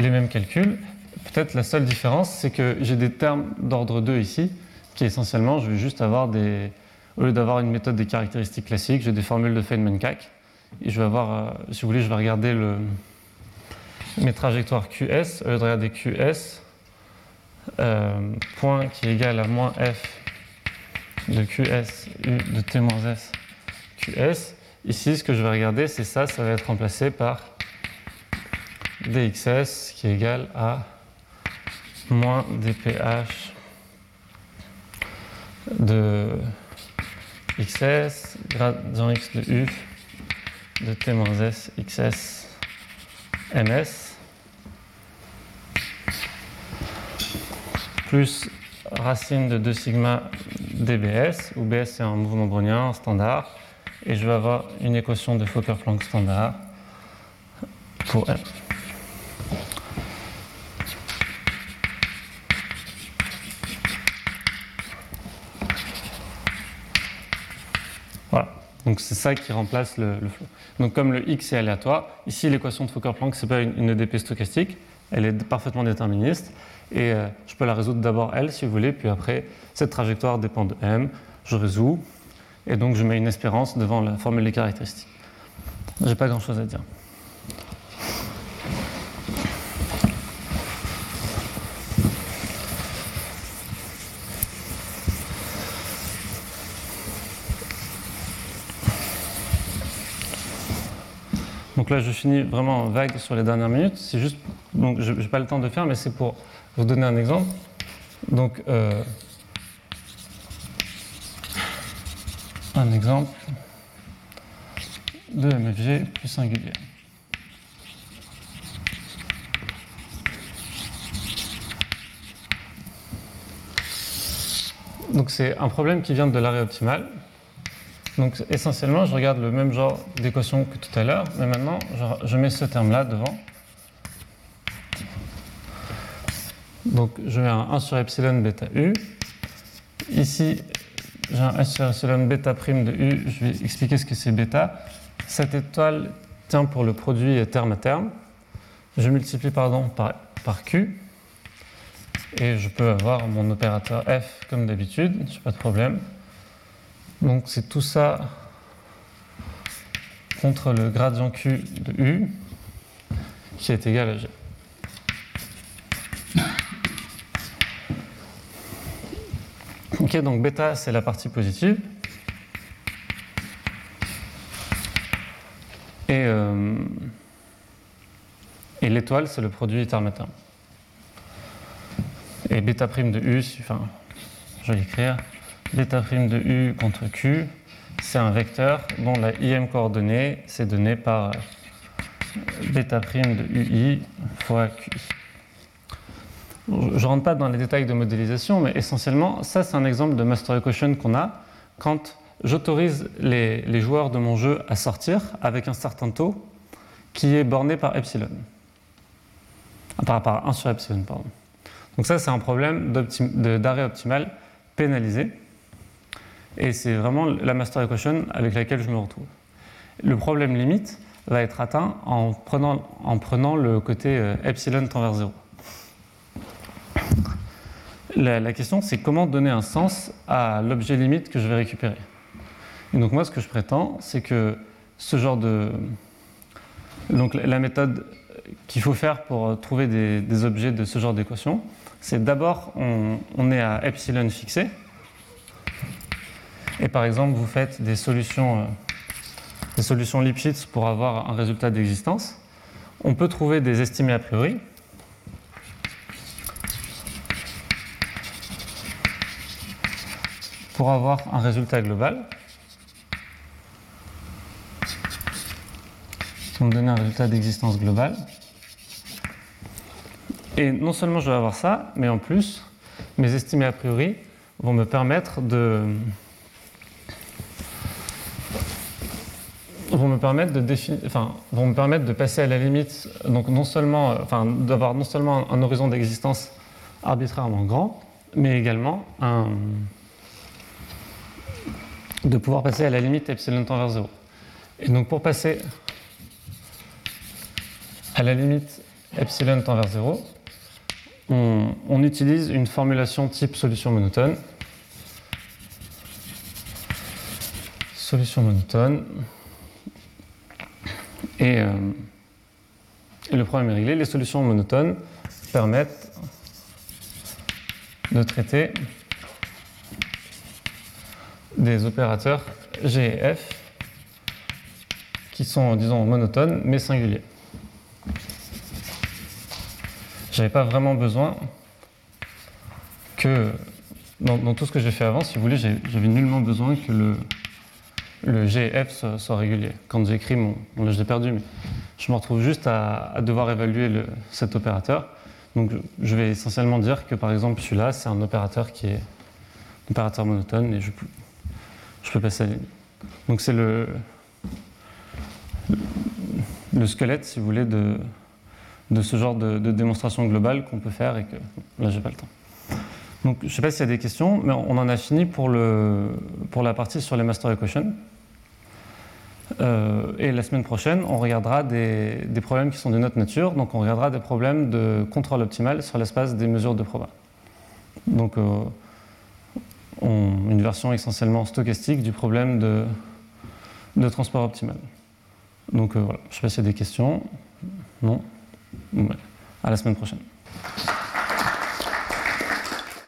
Les mêmes calculs. Peut-être la seule différence, c'est que j'ai des termes d'ordre 2 ici, qui essentiellement, je vais juste avoir des, au lieu d'avoir une méthode des caractéristiques classiques, j'ai des formules de Feynman-Cac. Et je vais avoir, euh, si vous voulez, je vais regarder le, mes trajectoires QS. Au lieu de regarder QS, euh, point qui est égal à moins F de QS U de T moins S QS. Ici, ce que je vais regarder, c'est ça, ça va être remplacé par dxs qui est égal à moins dph de xs, gradient x de u de t moins s xs ms plus racine de 2 sigma dbs, où bs c'est un mouvement brownien standard, et je vais avoir une équation de Fokker-Planck standard pour m. Donc c'est ça qui remplace le, le, flot. Donc comme le x est aléatoire, ici l'équation de Fokker-Planck c'est pas une, EDP stochastique, elle est parfaitement déterministe et euh, je peux la résoudre d'abord elle si vous voulez, puis après cette trajectoire dépend de m, je résous et donc je mets une espérance devant la formule des caractéristiques. J'ai pas grand chose à dire. Donc là, je finis vraiment vague sur les dernières minutes. C'est juste, donc je n'ai pas le temps de faire, mais c'est pour vous donner un exemple. Donc, euh, un exemple de MFG plus singulier. Donc c'est un problème qui vient de l'arrêt optimal. Donc essentiellement, je regarde le même genre d'équation que tout à l'heure, mais maintenant, je mets ce terme-là devant. Donc je mets un 1 sur epsilon bêta u. Ici, j'ai un 1 sur epsilon bêta prime de u. Je vais expliquer ce que c'est bêta. Cette étoile tient pour le produit terme à terme. Je multiplie pardon, par, par q. Et je peux avoir mon opérateur f comme d'habitude, je n'ai pas de problème. Donc c'est tout ça contre le gradient q de u qui est égal à g. Ok, donc bêta c'est la partie positive. Et, euh, et l'étoile c'est le produit terme. Et bêta prime de U, enfin, je vais l'écrire, prime de U contre Q, c'est un vecteur dont la IM coordonnée, c'est donné par bêta prime de UI fois Q. Je ne rentre pas dans les détails de modélisation, mais essentiellement, ça c'est un exemple de master equation qu'on a quand j'autorise les, les, joueurs de mon jeu à sortir avec un certain taux qui est borné par epsilon. Par, par 1 sur epsilon, pardon. Donc ça, c'est un problème d'arrêt optimal pénalisé. Et c'est vraiment la master equation avec laquelle je me retrouve. Le problème limite va être atteint en prenant, en prenant le côté euh, epsilon tend vers 0. La, question, c'est comment donner un sens à l'objet limite que je vais récupérer. Et donc moi, ce que je prétends, c'est que ce genre de... Donc la méthode qu'il faut faire pour trouver des, des objets de ce genre d'équation, c'est d'abord, on, est à epsilon fixé. Et par exemple, vous faites des solutions, euh, des solutions Lipschitz pour avoir un résultat d'existence. On peut trouver des estimés a priori. Pour avoir un résultat global. Vont donner un résultat d'existence globale. Et non seulement je vais avoir ça, mais en plus, mes estimés a priori vont me permettre de vont me permettre de passer à la limite, donc non seulement, enfin, d'avoir non seulement un horizon d'existence arbitrairement grand, mais également de pouvoir passer à la limite epsilon tend vers 0. Et donc pour passer à la limite epsilon tend vers 0, on, utilise une formulation type solution monotone. Solution monotone. Et, euh, et, le problème est réglé. Les solutions monotones permettent de traiter des opérateurs G et F qui sont, disons, monotones mais singuliers j'avais pas vraiment besoin que, dans, tout ce que j'ai fait avant, si vous voulez, j'avais nullement besoin que le, le GF soit, régulier. Quand j'ai écrit mon, bon, je perdu, mais je me retrouve juste à, devoir évaluer cet opérateur. Donc je vais essentiellement dire que par exemple celui-là, c'est un opérateur qui est opérateur monotone et je, peux passer à. Donc c'est le, le squelette, si vous voulez, de, de ce genre de, démonstration globale qu'on peut faire et que là, j'ai pas le temps. Donc, je ne sais pas s'il y a des questions, mais on en a fini pour, le, pour la partie sur les master equations. Euh, et la semaine prochaine, on regardera des, des, problèmes qui sont d'une autre nature. Donc, on regardera des problèmes de contrôle optimal sur l'espace des mesures de proba. Donc, euh, une version essentiellement stochastique du problème de, de transport optimal. Donc, euh, voilà. Je ne sais pas s'il y a des questions. Non à la semaine prochaine.